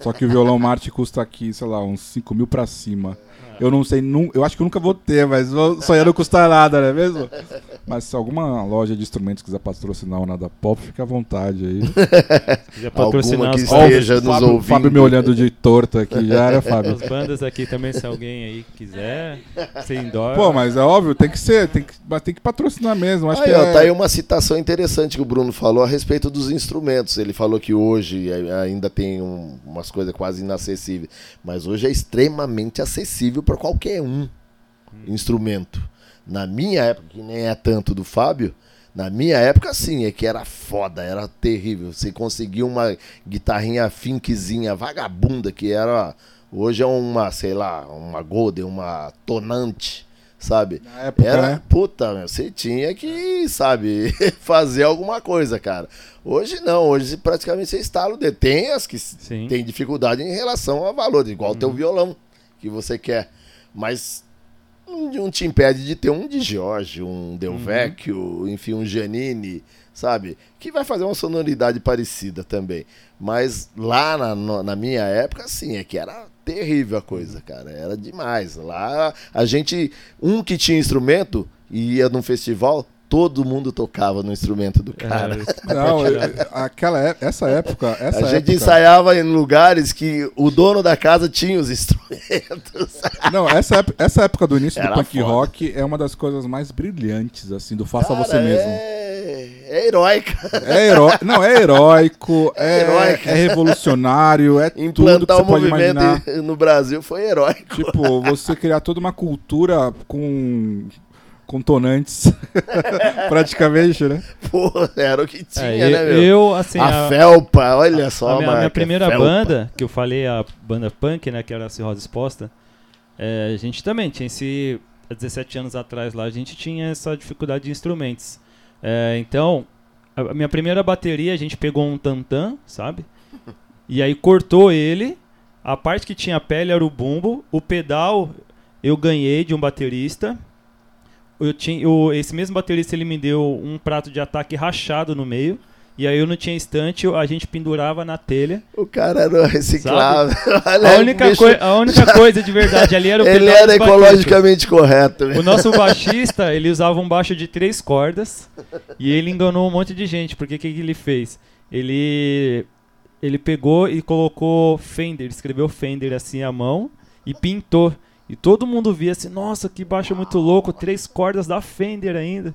Só que o violão Martin custa aqui, sei lá, uns 5 mil pra cima. Eu não sei, num, eu acho que eu nunca vou ter, mas sonhar não custa nada, não é mesmo? Mas se alguma loja de instrumentos quiser patrocinar o Nada Pop, fica à vontade aí. Já patrocinar que esteja nos Fábio, ouvindo. Fábio me olhando de torto aqui, já era, Fábio. As bandas aqui também, se alguém aí quiser, sem dó. Pô, mas é óbvio, tem que ser, tem que, mas tem que patrocinar mesmo. Acho aí, que ó, é... tá aí uma citação interessante que o Bruno falou a respeito dos instrumentos. Ele falou que hoje ainda tem um, umas coisas quase inacessíveis, mas hoje é extremamente acessível para qualquer um instrumento. Na minha época, que nem é tanto do Fábio, na minha época, sim, é que era foda, era terrível. Você conseguia uma guitarrinha finquezinha, vagabunda, que era. Hoje é uma, sei lá, uma Golden, uma tonante, sabe? Na época, era, né? puta, meu, você tinha que, sabe, fazer alguma coisa, cara. Hoje não, hoje praticamente você instala o dedo. Tem as que sim. tem dificuldade em relação a valor, igual o teu uhum. violão que você quer. Mas não te impede de ter um de Jorge, um Del uhum. Enfim, um Giannini, sabe? Que vai fazer uma sonoridade parecida também. Mas lá na, na minha época, sim, é que era terrível a coisa, cara. Era demais. Lá a gente, um que tinha instrumento e ia num festival, todo mundo tocava no instrumento do cara. É, não, aquela é, essa época, essa a gente época... ensaiava em lugares que o dono da casa tinha os instrumentos. Não, essa, essa época do início Era do punk foda. rock é uma das coisas mais brilhantes assim do faça cara, você mesmo. É, é heróica. É heró... não é heróico, é, é, é revolucionário, é Implantar tudo que você o pode imaginar. no Brasil foi heróico. Tipo, você criar toda uma cultura com contonantes, praticamente, né? Pô, era o que tinha, é, né, meu? Eu, assim... A, a felpa, olha só, a minha, a minha primeira felpa. banda, que eu falei, a banda punk, né, que era a Cirrose Exposta, é, a gente também tinha esse... Há 17 anos atrás lá, a gente tinha essa dificuldade de instrumentos. É, então, a minha primeira bateria, a gente pegou um tantan, sabe? E aí cortou ele. A parte que tinha pele era o bumbo. O pedal eu ganhei de um baterista. Eu tinha, eu, esse mesmo baterista ele me deu um prato de ataque rachado no meio. E aí eu não tinha estante, a gente pendurava na telha. O cara era reciclável. a, única bicho... a única coisa de verdade ali era o Ele era ecologicamente correto. O nosso baixista, ele usava um baixo de três cordas e ele enganou um monte de gente, porque o que, que ele fez? Ele ele pegou e colocou Fender, escreveu Fender assim à mão e pintou. E todo mundo via assim, nossa, que baixo muito louco, três cordas da Fender ainda,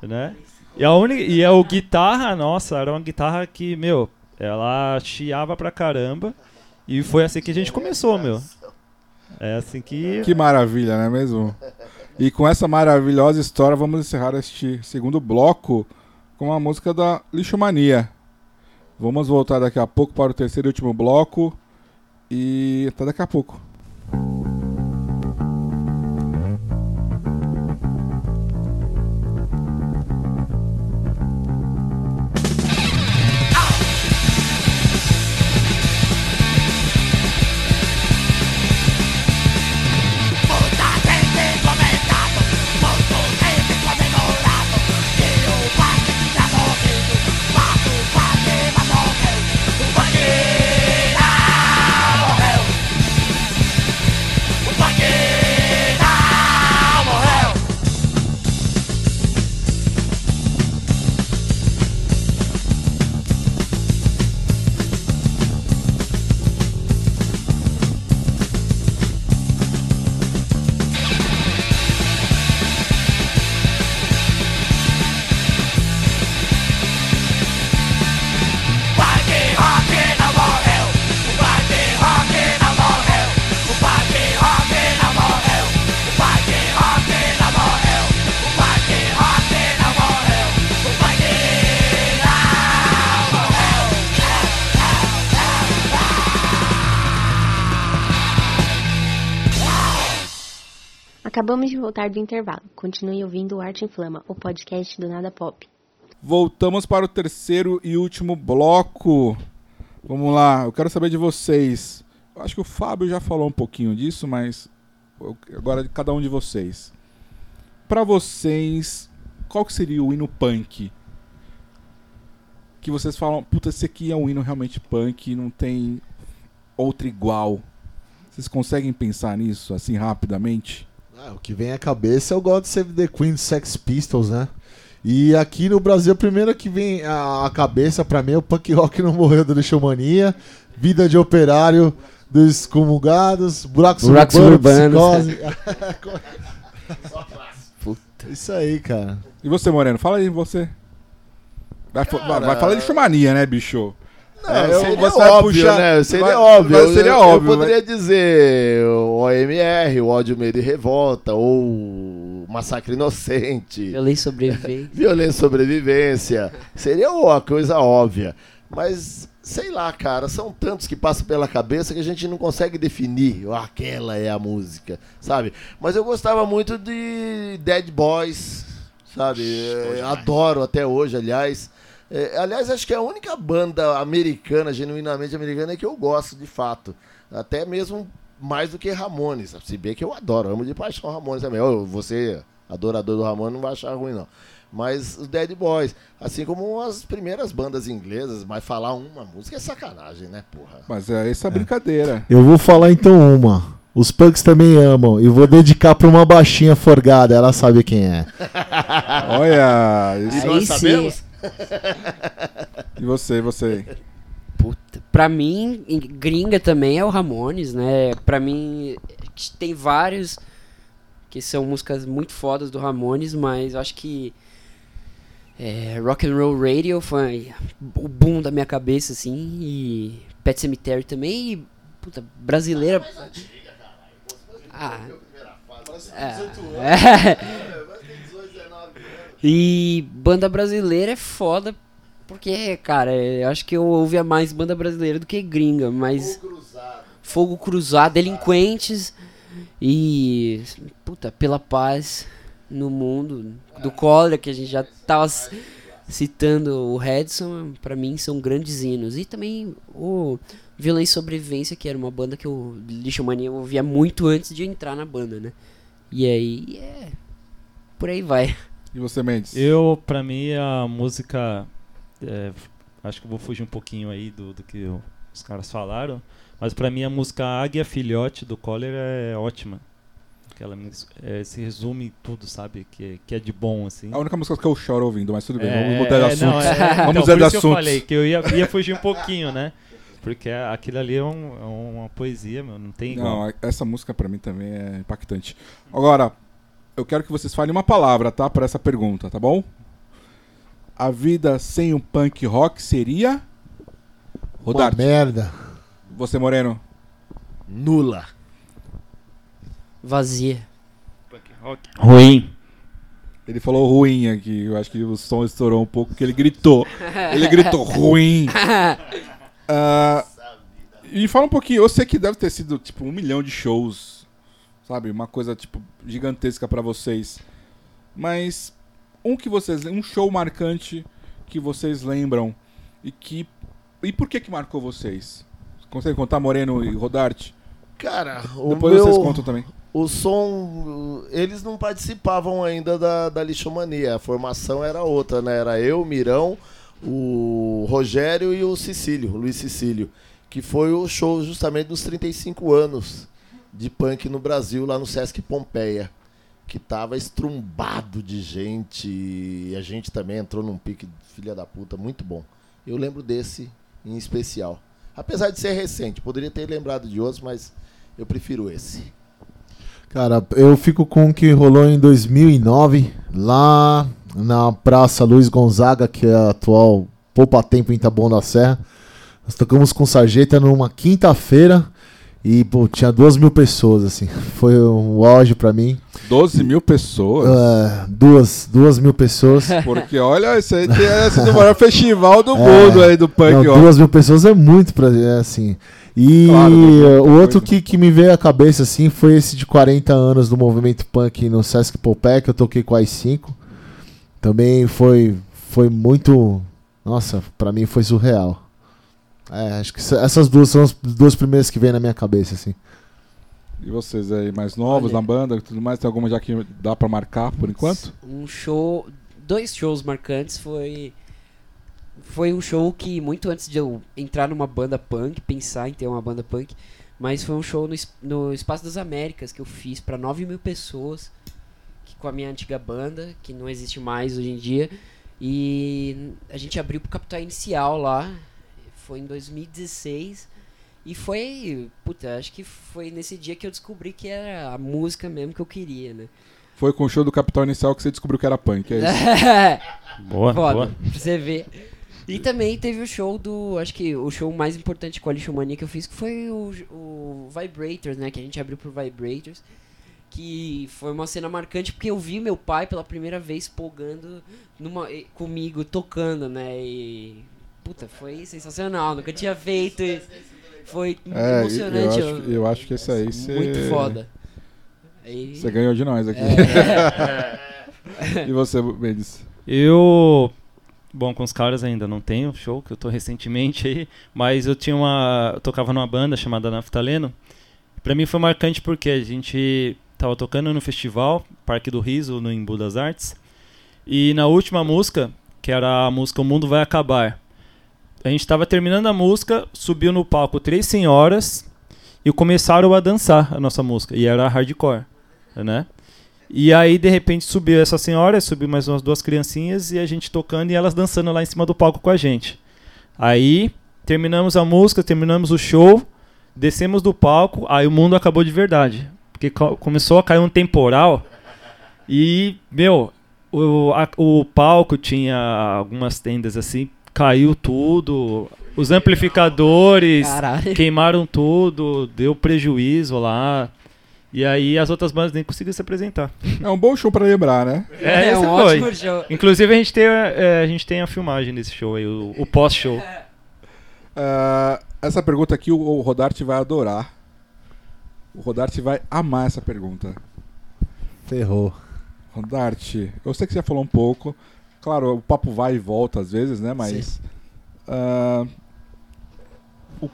né? E a única, e a o guitarra, nossa, era uma guitarra que, meu, ela chiava pra caramba. E foi assim que a gente começou, meu. É assim que. Que maravilha, não é mesmo? E com essa maravilhosa história, vamos encerrar este segundo bloco com a música da Lixomania. Vamos voltar daqui a pouco para o terceiro e último bloco. E até daqui a pouco. Acabamos de voltar do intervalo. Continue ouvindo o Arte Inflama, o podcast do Nada Pop. Voltamos para o terceiro e último bloco. Vamos lá, eu quero saber de vocês. Eu acho que o Fábio já falou um pouquinho disso, mas agora de cada um de vocês. Para vocês, qual que seria o hino punk? Que vocês falam, puta, esse aqui é um hino realmente punk, não tem outro igual. Vocês conseguem pensar nisso assim rapidamente? Ah, o que vem à cabeça é o God Save the Queen do Sex Pistols, né? E aqui no Brasil, a primeira que vem à cabeça para mim é o Punk Rock Não Morreu do Lixomania, Vida de Operário dos Comungados, Buracos, Buracos Urbanos, Psicose. Puta. Isso aí, cara. E você, Moreno? Fala aí, você. Vai, vai, vai falar de Lixomania, né, bicho? Não, é, seria você óbvio, puxar, né? Seria vai, óbvio. Vai, seria eu, óbvio. Eu poderia dizer o OMR, o ódio, medo e revolta, ou massacre inocente. Violência sobrevivência. Violência sobrevivência. seria uma coisa óbvia. Mas, sei lá, cara, são tantos que passam pela cabeça que a gente não consegue definir. Oh, aquela é a música, sabe? Mas eu gostava muito de Dead Boys, sabe? Adoro até hoje, aliás. É, aliás, acho que é a única banda americana, genuinamente americana, que eu gosto de fato. Até mesmo mais do que Ramones. Se bem que eu adoro, amo de paixão Ramones também. você, adorador do Ramones, não vai achar ruim, não. Mas os Dead Boys, assim como as primeiras bandas inglesas, mas falar uma música é sacanagem, né, porra? Mas é essa brincadeira. Eu vou falar então uma. Os punks também amam. E vou dedicar pra uma baixinha forgada, ela sabe quem é. Olha, isso nós sabemos? E você, você? Puta, pra mim, gringa também é o Ramones, né? Pra mim, tem vários que são músicas muito fodas do Ramones, mas eu acho que é, Rock and Roll Radio foi o boom da minha cabeça, assim, e Pet Cemetery também, e, puta, brasileira... Ah, é, e banda brasileira é foda, porque, cara, eu acho que eu ouvia mais banda brasileira do que gringa, mas. Fogo Cruzado. Fogo Cruzado, Delinquentes e. Puta, Pela Paz no Mundo, do Cólera, que a gente já tava. citando o Redson, pra mim são grandes hinos. E também o Violência e Sobrevivência, que era uma banda que Mania, eu ouvia muito antes de entrar na banda, né? E aí, é. Por aí vai. E você, Mendes? Eu, pra mim, a música. é, acho que eu vou fugir um pouquinho aí do, do que os caras falaram. Mas pra mim, a música Águia Filhote do Cólera é ótima. Aquela, mus- é, se resume tudo, sabe? Que, que é de bom, assim. A única música que eu choro ouvindo, mas tudo bem, É, vamos mudar de é, assunto. não, é, Vamos então, mudar de que eu assunto. falei que eu ia, ia fugir um pouquinho, né? Porque aquilo ali é, um- é uma poesia, meu, não tem igual. Não, essa música pra mim também é impactante. Agora, eu quero que vocês falem uma palavra, tá? Pra essa pergunta, tá bom? A vida sem o punk rock seria. Uma Rodarte. merda. Você, Moreno. Nula. Vazia. Ruim. Ele falou ruim aqui. Eu acho que o som estourou um pouco porque ele gritou. Ele gritou ruim. Ah, e fala um pouquinho. Eu sei que deve ter sido tipo um milhão de shows, sabe? Uma coisa tipo gigantesca pra vocês. Mas um que vocês, um show marcante que vocês lembram e que e por que que marcou vocês? Consegue contar Moreno e Rodarte? Cara, o Depois meu, vocês contam também. o som, eles não participavam ainda da, da lixomania. A formação era outra, né? Era eu, Mirão, o Rogério e o Cecílio, o Luiz Cecílio. Que foi o show justamente dos 35 anos de punk no Brasil, lá no Sesc Pompeia. Que tava estrumbado de gente. E a gente também entrou num pique filha da puta, muito bom. Eu lembro desse em especial. Apesar de ser recente, poderia ter lembrado de outros, mas eu prefiro esse. Cara, eu fico com o que rolou em 2009, lá na Praça Luiz Gonzaga, que é a atual Poupa Tempo em Taboão da Serra. Nós tocamos com Sarjeta numa quinta-feira e, pô, tinha duas mil pessoas, assim. Foi um auge pra mim. 12 mil pessoas. É, duas, duas mil pessoas. Porque olha, esse aí tem sido o maior festival do É. mundo aí do punk Não, rock. duas mil pessoas é muito pra é, assim. E Claro, uh, o outro que, que me veio à cabeça assim foi esse de 40 anos do movimento punk no Sesc Popé, que eu toquei com as 5. Também foi foi muito, nossa, pra mim foi surreal. É, acho que essa- essas duas são as duas primeiras que vêm na minha cabeça assim. E vocês aí, mais novos Olha. na banda e tudo mais, tem alguma já que dá pra marcar por enquanto? Um show. Dois shows marcantes foi. Foi um show que, muito antes de eu entrar numa banda punk, pensar em ter uma banda punk, mas foi um show no, no Espaço das Américas que eu fiz pra 9 mil pessoas, que, com a minha antiga banda, que não existe mais hoje em dia. E a gente abriu pro Capital Inicial lá, foi em 2016. E foi, puta, acho que foi nesse dia que eu descobri que era a música mesmo que eu queria, né? Foi com o show do Capital Inicial que você descobriu que era punk, é isso? Boa, Foda, boa. pra você ver. E também teve o show do. Acho que o show mais importante com a Lixomania que eu fiz que foi o, o Vibrators, né? Que a gente abriu pro Vibrators. Que foi uma cena marcante porque eu vi meu pai pela primeira vez polgando numa, comigo, tocando, né? E. Puta, foi sensacional. Nunca tinha feito isso. Foi É, eu emocionante. acho, eu acho que esse aí você. Muito foda. Você ganhou de nós aqui. É. e você, Mendes? Eu. Bom, com os caras ainda não tenho show, que eu tô recentemente aí, mas eu tinha uma. Eu tocava numa banda chamada Naftaleno. Pra mim foi marcante porque a gente tava tocando no festival, Parque do Riso, no Embu das Artes. E na última música, que era a música O Mundo Vai Acabar, a gente tava terminando a música, subiu no palco três senhoras e começaram a dançar a nossa música. E era hardcore, né? E aí, de repente, subiu essa senhora, subiu mais umas duas criancinhas e a gente tocando e elas dançando lá em cima do palco com a gente. Aí, terminamos a música, terminamos o show, descemos do palco, aí o mundo acabou de verdade. Porque co- começou a cair um temporal e, meu, o, a- o palco tinha algumas tendas assim, caiu tudo, os amplificadores Caralho. queimaram tudo, deu prejuízo lá. E aí as outras bandas nem conseguiram se apresentar. É um bom show pra lembrar, né? É, esse um foi. ótimo show. Inclusive a gente tem, a- é, a gente tem a filmagem desse show aí, o, o pós-show. Ah, essa pergunta aqui o, o Rodarte vai adorar. O Rodarte vai amar essa pergunta. Ferrou. Rodarte, eu sei que você já falou um pouco, Claro, o papo vai e volta às vezes, né? Mas. Uh, o,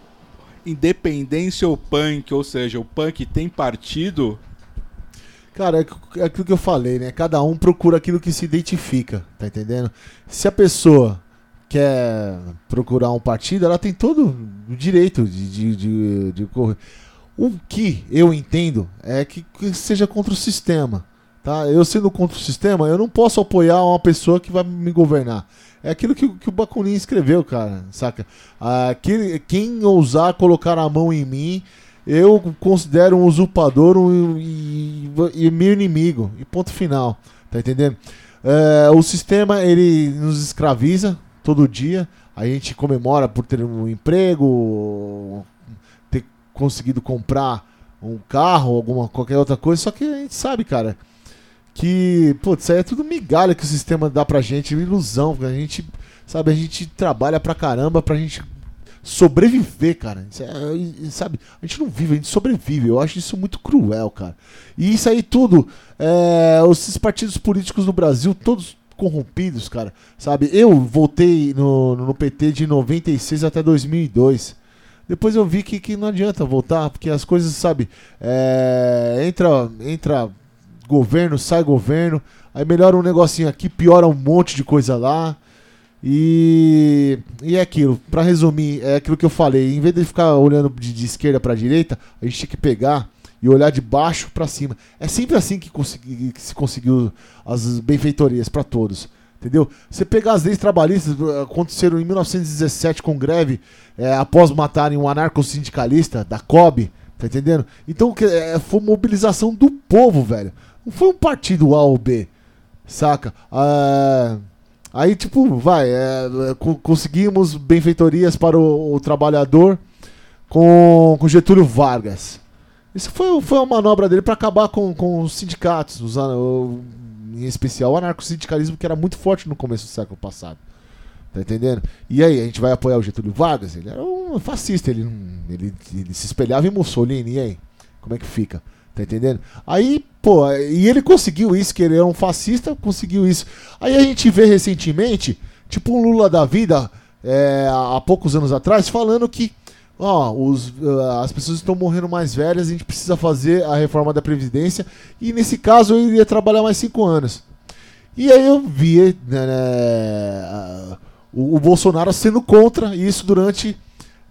independência ou punk, ou seja, o punk tem partido. Cara, é, é aquilo que eu falei, né? Cada um procura aquilo que se identifica, tá entendendo? Se a pessoa quer procurar um partido, ela tem todo o direito de, de, de, de correr. O que eu entendo é que, que seja contra o sistema. Tá? Eu sendo contra o sistema, eu não posso apoiar uma pessoa que vai me governar. É aquilo que, que o Bakunin escreveu, cara, saca? Aquele, quem ousar colocar a mão em mim, eu considero um usurpador um, e, e, meu inimigo. E ponto final. Tá entendendo? É, o sistema, ele nos escraviza todo dia. A gente comemora por ter um emprego, ter conseguido comprar um carro, alguma qualquer outra coisa. Só que a gente sabe, cara, que, putz, isso aí é tudo migalha que o sistema dá pra gente, ilusão, a gente, sabe, a gente trabalha pra caramba pra gente sobreviver, cara. É, sabe, a gente não vive, a gente sobrevive. Eu acho isso muito cruel, cara. E isso aí tudo, é, esses partidos políticos no Brasil, todos corrompidos, cara. Sabe, eu voltei no, no PT de 96 até 2002. Depois eu vi que, que não adianta voltar, porque as coisas, sabe, é, entra, entra governo, sai governo, aí melhora um negocinho aqui, piora um monte de coisa lá. E, e é aquilo, para resumir, é aquilo que eu falei, em vez de ficar olhando de, de esquerda para direita, a gente tinha que pegar e olhar de baixo para cima. É sempre assim que, consegui, que se conseguiu as benfeitorias para todos. Entendeu? Você pegar as leis trabalhistas aconteceram em 1917 com greve é, após matarem um anarco-sindicalista da COB, tá entendendo? Então é, foi mobilização do povo, velho. Foi um partido A ou B, saca? Ah, aí, tipo, vai, é, conseguimos benfeitorias para o, o trabalhador com, com, Getúlio Vargas. Isso foi, foi uma manobra dele para acabar com, com os sindicatos, usando, em especial o anarco-sindicalismo, que era muito forte no começo do século passado. Tá entendendo? E aí, a gente vai apoiar o Getúlio Vargas? Ele era um fascista, ele, ele, ele se espelhava em Mussolini, e aí? Como é que fica? Tá entendendo? Aí, pô, e ele conseguiu isso, que ele é um fascista, conseguiu isso. Aí a gente vê recentemente, tipo um Lula da vida, é, há poucos anos atrás, falando que ó, os, uh, as pessoas estão morrendo mais velhas, a gente precisa fazer a reforma da Previdência, e nesse caso eu iria trabalhar mais cinco anos. E aí eu vi né, né, o, o Bolsonaro sendo contra isso durante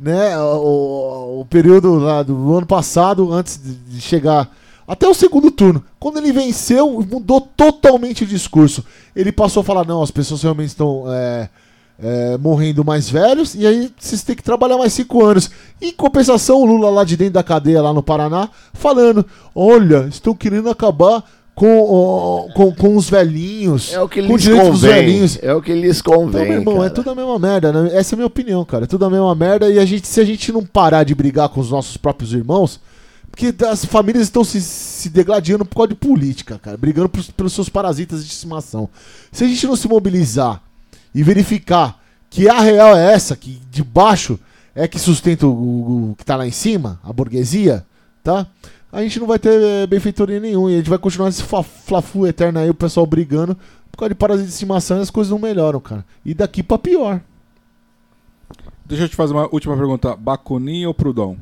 né, o, o período lá do ano passado, antes de chegar até o segundo turno. Quando ele venceu, mudou totalmente o discurso. Ele passou a falar: não, as pessoas realmente estão é, é, morrendo mais velhos, e aí vocês têm que trabalhar mais cinco anos. Em compensação, o Lula lá de dentro da cadeia, lá no Paraná, falando: olha, estão querendo acabar com, com, com os velhinhos. É o que com lhes convém. velhinhos. É o que lhes convém. Então, meu irmão, é cara. é tudo a mesma merda. Né? Essa é a minha opinião, cara. É tudo a mesma merda. E a gente, se a gente não parar de brigar com os nossos próprios irmãos, porque as famílias estão se, se degladiando por causa de política, cara. Brigando por, pelos seus parasitas de estimação. Se a gente não se mobilizar e verificar que a real é essa, que de baixo é que sustenta o, o que tá lá em cima, a burguesia, tá? A gente não vai ter eh, benfeitoria nenhuma. E a gente vai continuar esse flafu eterno aí, o pessoal brigando por causa de parasita de estimação e as coisas não melhoram, cara. E daqui pra pior. Deixa eu te fazer uma última pergunta. Bacunin ou Prudon?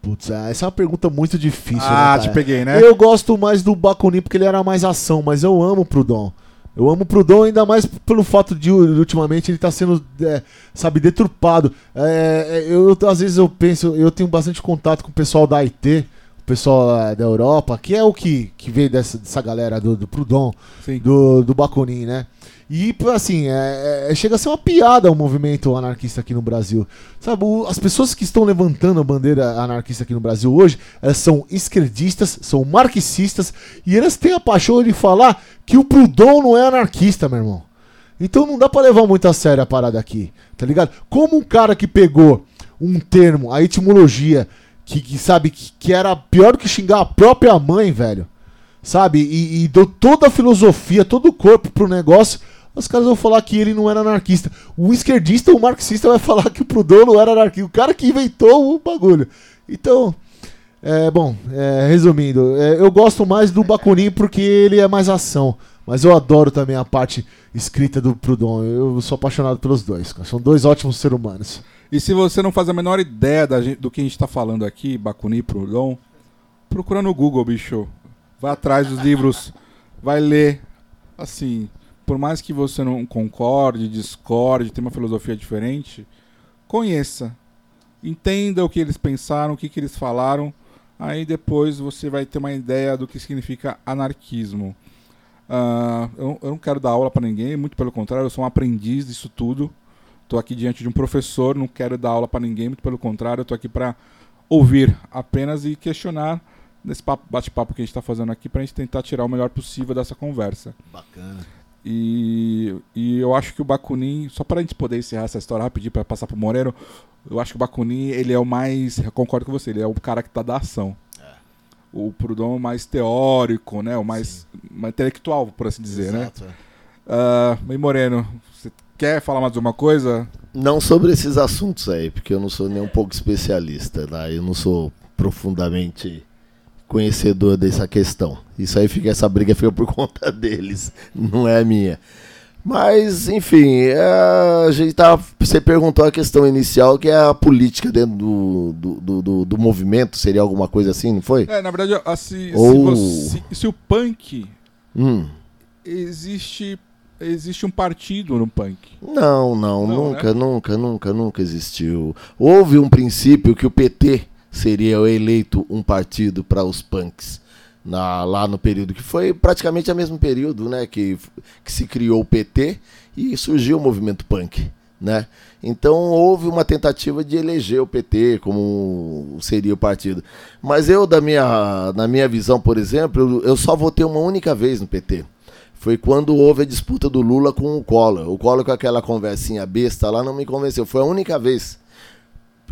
Putz, é, essa é uma pergunta muito difícil. Ah, né, te peguei, né? Eu gosto mais do Bacunin porque ele era mais ação, mas eu amo o Prudon. Eu amo o Prudon ainda mais pelo fato de ultimamente ele tá sendo, é, sabe, deturpado. É, é eu, às vezes eu penso, eu tenho bastante contato com o pessoal da IT pessoal da Europa, que é o que, que veio dessa, dessa galera do, do Proudhon, do, do Bakunin, né? E, assim, é, é, chega a ser uma piada o movimento anarquista aqui no Brasil. Sabe, o, as pessoas que estão levantando a bandeira anarquista aqui no Brasil hoje, elas são esquerdistas, são marxistas, e elas têm a paixão de falar que o Proudhon não é anarquista, meu irmão. Então não dá para levar muito a sério a parada aqui, tá ligado? Como um cara que pegou um termo, a etimologia, que, que sabe, que, que, era pior que xingar a própria mãe, velho. Sabe? E, e deu toda a filosofia, todo o corpo pro negócio. Os caras vão falar que ele não era anarquista. O esquerdista, o marxista, vai falar que o Proudhon não era anarquista. O cara que inventou o bagulho. Então, é, bom, é, resumindo, é, eu gosto mais do Bakunin porque ele é mais ação. Mas eu adoro também a parte escrita do Prudon. Eu sou apaixonado pelos dois. São dois ótimos seres humanos. E se você não faz a menor ideia gente, do que a gente tá falando aqui, Bacuni e Prudon, procura no Google, bicho. Vai atrás dos livros, vai ler. Assim, por mais que você não concorde, discorde, tenha uma filosofia diferente, conheça. Entenda o que eles pensaram, o que, que eles falaram. Aí depois você vai ter uma ideia do que significa anarquismo. Uh, eu, eu, não quero dar aula para ninguém, muito pelo contrário, eu sou um aprendiz disso tudo. Estou aqui diante de um professor, não quero dar aula para ninguém, muito pelo contrário, estou aqui para ouvir apenas e questionar nesse bate-papo que a gente está fazendo aqui para a gente tentar tirar o melhor possível dessa conversa. Bacana. E, e eu acho que o Bakunin, só para a gente poder encerrar essa história rapidinho para passar para o Moreiro, eu acho que o Bakunin ele é o mais, concordo com você, ele é o cara que está da ação o Proudhon mais teórico, né? O mais, mais intelectual, por assim dizer, né? Exato, né? Uh, Bem Moreno, você quer falar mais alguma coisa? Não sobre esses assuntos aí, porque eu não sou nem um pouco especialista, né? Eu não sou profundamente conhecedor dessa questão. Isso aí fica essa briga fica por conta deles, não é minha. Mas, enfim, é, a gente tá, você perguntou a questão inicial, que é a política dentro do, do, do, do movimento, seria alguma coisa assim, não foi? É, na verdade, assim, Ou... se, você, se, se, o punk hum. existe existe um partido no punk. Não, não, não nunca, né? nunca, nunca, nunca existiu. Houve um princípio que o PT seria eleito um partido para os punks na, lá no período que foi praticamente o mesmo período né, que, que se criou o PT e surgiu o movimento punk. Né? Então houve uma tentativa de eleger o PT como seria o partido. Mas eu, da minha, na minha visão, por exemplo, eu, eu só votei uma única vez no PT. Foi quando houve a disputa do Lula com o Collor. O Collor com aquela conversinha besta lá não me convenceu. Foi a única vez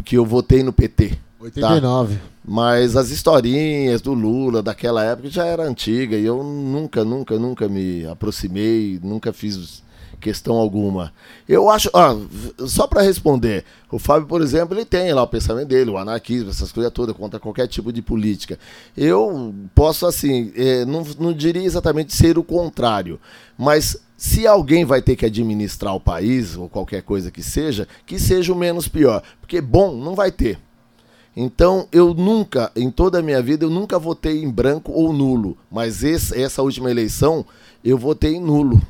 que eu votei no PT. 89. Tá? Mas as historinhas do Lula daquela época já era antiga e eu nunca, nunca, nunca me aproximei, nunca fiz questão alguma. Eu acho, ah, só para responder, o Fábio, por exemplo, ele tem lá o pensamento dele, o anarquismo, essas coisas todas, contra qualquer tipo de política. Eu posso, assim, é, não, não diria exatamente ser o contrário, mas se alguém vai ter que administrar o país, ou qualquer coisa que seja, que seja o menos pior. Porque bom não vai ter. Então, eu nunca, em toda a minha vida, eu nunca votei em branco ou nulo. Mas esse, essa última eleição, eu votei em nulo,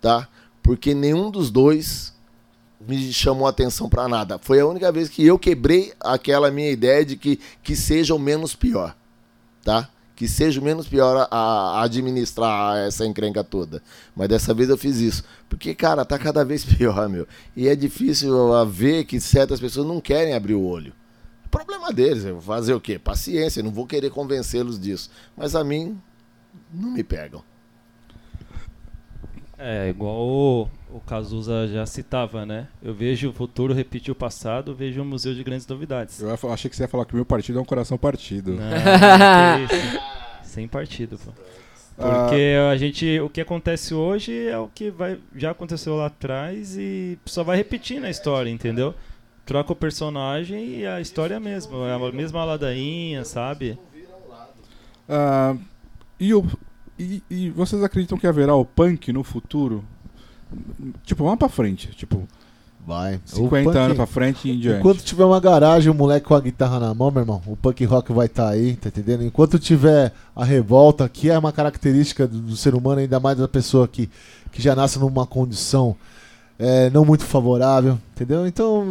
tá? Porque nenhum dos dois me chamou atenção para nada. Foi a única vez que eu quebrei aquela minha ideia de que, que seja o menos pior, tá? Que seja o menos pior a, a administrar essa encrenca toda. Mas dessa vez eu fiz isso. Porque, cara, tá cada vez pior, meu. E é difícil ver que certas pessoas não querem abrir o olho. Problema deles, eu vou fazer o quê? Paciência, não vou querer convencê-los disso. Mas a mim, não me pegam. É, igual o, o Cazuza já citava, né? Eu vejo o futuro repetir o passado, vejo um museu de grandes novidades. Eu achei que você ia falar que o meu partido é um coração partido. Não, não Sem partido, pô. Porque ah. a gente, o que acontece hoje é o que vai, já aconteceu lá atrás e só vai repetir na história, entendeu? troca o personagem e a história é a mesma. É a mesma ladainha, sabe? Uh, e, o, e, e, vocês acreditam que haverá o punk no futuro? Tipo, vamos pra frente. Tipo, Vai. 50 punk, anos pra frente e em diante. Enquanto tiver uma garagem, o moleque com a guitarra na mão, meu irmão, o punk rock vai estar tá aí, tá entendendo? Enquanto tiver a revolta, que é uma característica do, do ser humano, ainda mais da pessoa que, que já nasce numa condição é, não muito favorável, entendeu? Então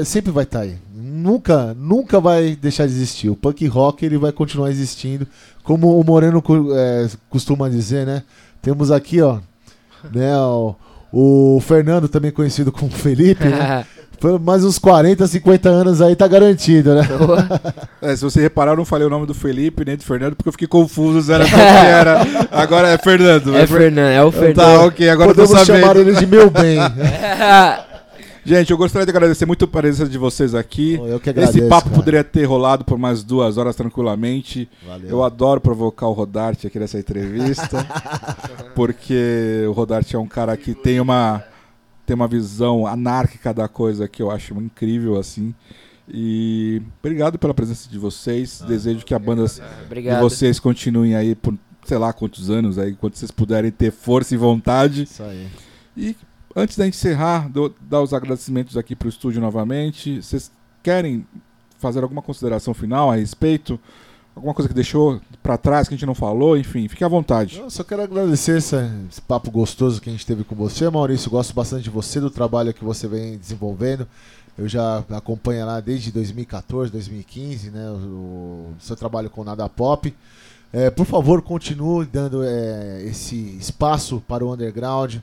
é, sempre vai estar tá aí. Nunca, nunca vai deixar de existir. O punk rock ele vai continuar existindo, como o Moreno é, costuma dizer, né? Temos aqui, ó, né, o, o Fernando também conhecido como Felipe, né? mais uns 40, 50 anos aí tá garantido, né? é, se você reparar, eu não falei o nome do Felipe nem do Fernando, porque eu fiquei confuso, era qual que era. Agora é Fernando. É, é Fernando, é o Fernando. Tá, ok, agora Podemos eu tô chamar ele de meu bem. Gente, eu gostaria de agradecer muito a presença de vocês aqui. Eu que agradeço, Esse papo cara. poderia ter rolado por mais duas horas tranquilamente. Valeu. Eu adoro provocar o Rodarte aqui nessa entrevista. porque o Rodarte é um cara que tem uma tem uma visão anárquica da coisa que eu acho incrível, assim. E obrigado pela presença de vocês. Ah, Desejo que a banda de vocês continuem aí por sei lá quantos anos aí, quanto vocês puderem ter força e vontade. Isso aí. E antes da encerrar, dou, dar os agradecimentos aqui para o estúdio novamente. Vocês querem fazer alguma consideração final a respeito? Alguma coisa que deixou para trás que a gente não falou? Enfim, fique à vontade. Eu só quero agradecer esse, esse, papo gostoso que a gente teve com você, Maurício. Gosto bastante de você, do trabalho que você vem desenvolvendo. Eu já acompanho lá desde 2014, 2015, né? O, o seu trabalho com Nada Pop. É, por favor, continue dando é, esse espaço para o underground.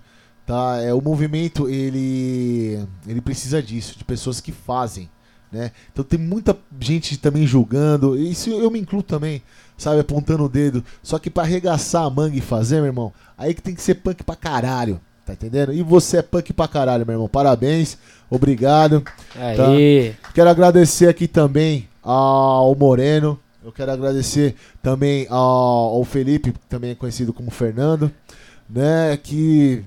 Tá? É, o movimento ele, ele precisa disso, de pessoas que fazem. Né? Então tem muita gente também julgando, isso eu me incluo também, sabe, apontando o dedo. Só que para arregaçar a manga e fazer, meu irmão, aí que tem que ser punk pra caralho. Tá entendendo? E você é punk pra caralho, meu irmão. Parabéns, obrigado. Aí. Tá? Quero agradecer aqui também ao Moreno. Eu quero agradecer também ao, Felipe, também é conhecido como Fernando, né? Que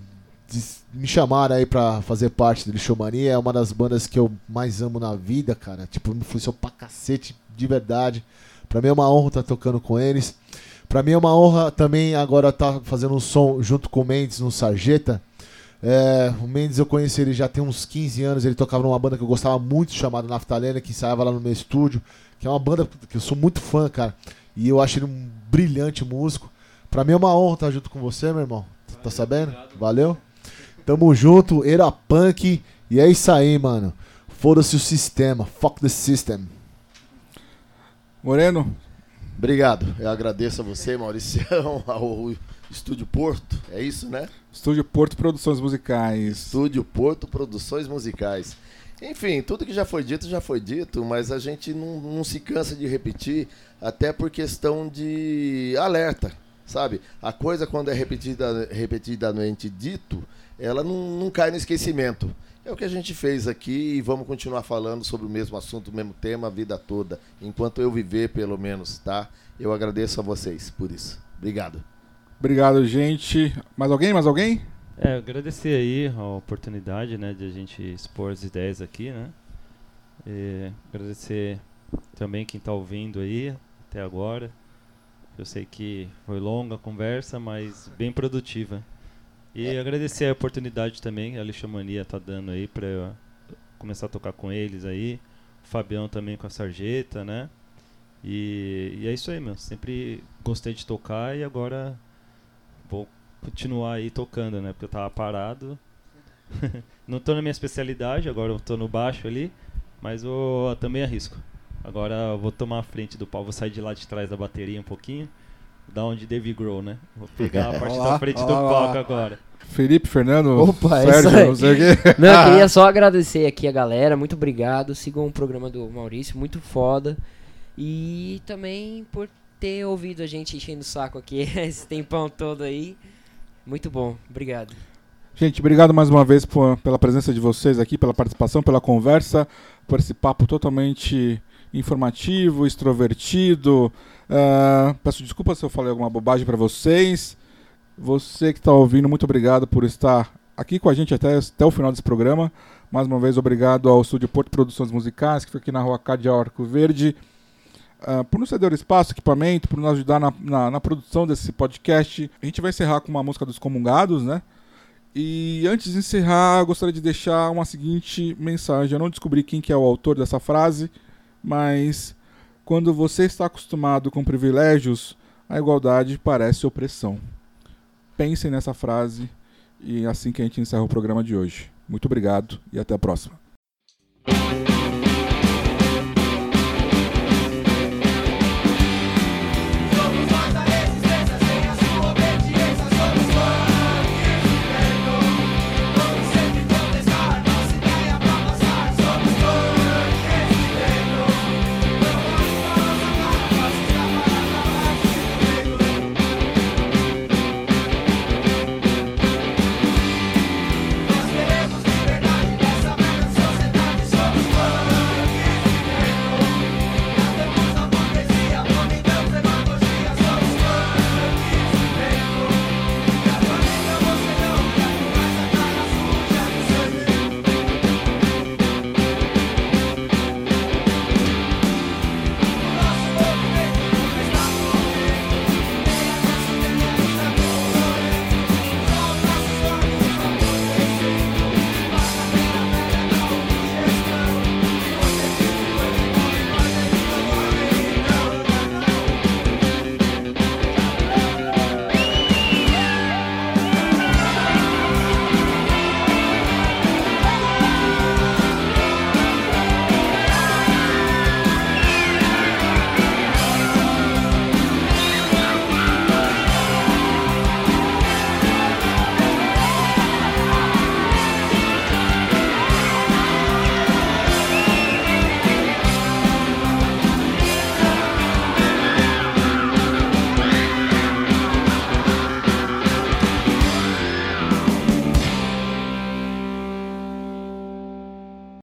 me chamaram aí pra fazer parte do Lixomania. É uma das bandas que eu mais amo na vida, cara. Tipo, me influenciou pra cacete, de verdade. Pra mim é uma honra estar tocando com eles. Pra mim é uma honra também agora estar fazendo um som junto com o Mendes no Sarjeta. É, o Mendes eu conheci ele já tem uns 15 anos, ele tocava numa banda que eu gostava muito, chamada Naftalena, que ensaiava lá no meu estúdio, que é uma banda que eu sou muito fã, cara. E eu acho ele um brilhante músico. Pra mim é uma honra estar junto com você, meu irmão. Tá sabendo? Valeu? Tamo junto, Era Punk. E é isso aí, mano. Foda-se o sistema. Fuck the system. Moreno. Obrigado. Eu agradeço a você, Maurício, ao Estúdio Porto, é isso, né? Estúdio Porto Produções Musicais. Estúdio Porto Produções Musicais. Enfim, tudo que já foi dito, já foi dito, mas a gente não, não se cansa de repetir, até por questão de alerta, sabe? A coisa, quando é repetida, repetida no ente dito, ela não, não cai no esquecimento. É o que a gente fez aqui e vamos continuar falando sobre o mesmo assunto, o mesmo tema a vida toda, enquanto eu viver, pelo menos, tá? Eu agradeço a vocês por isso. Obrigado. Obrigado, gente. Mais alguém? Mais alguém? É, agradecer aí a oportunidade, né, de a gente expor as ideias aqui, né? E agradecer também quem está ouvindo aí até agora. Eu sei que foi longa a conversa, mas bem produtiva. E é. agradecer a oportunidade também, a Lixomania tá dando aí para começar a tocar com eles aí. O Fabião também com a Sarjeta, né? E, e é isso aí, meu. Sempre gostei de tocar e agora vou continuar aí tocando, né? Porque eu tava parado. não tô na minha especialidade, agora eu tô no baixo ali, mas eu também arrisco. Agora eu vou tomar a frente do pau, vou sair de lá de trás da bateria um pouquinho, da onde Dave Grohl, né? Vou pegar a parte da frente do palco agora. Felipe, Fernando, Opa, é Sérgio, não sei o quê. Não, eu queria só agradecer aqui a galera, muito obrigado. Sigam o programa do Maurício, muito foda. E também por ter ouvido a gente enchendo o saco aqui esse tempão todo aí. Muito bom, obrigado. Gente, obrigado mais uma vez por, pela presença de vocês aqui, pela participação, pela conversa, por esse papo totalmente informativo, extrovertido. Uh, peço desculpa se eu falei alguma bobagem para vocês. Você que está ouvindo, muito obrigado por estar aqui com a gente até, até o final desse programa. Mais uma vez, obrigado ao Estúdio Porto Produções Musicais, que fica aqui na rua Cádia Arco Verde. Uh, por nos ceder o espaço, equipamento, por nos ajudar na, na, na, produção desse podcast. A gente vai encerrar com uma música dos Comungados, né? E antes de encerrar, gostaria de deixar uma seguinte mensagem. Eu não descobri quem que é o autor dessa frase, mas quando você está acostumado com privilégios, a igualdade parece opressão. Pensem nessa frase e é assim que a gente encerra o programa de hoje. Muito obrigado e até a próxima.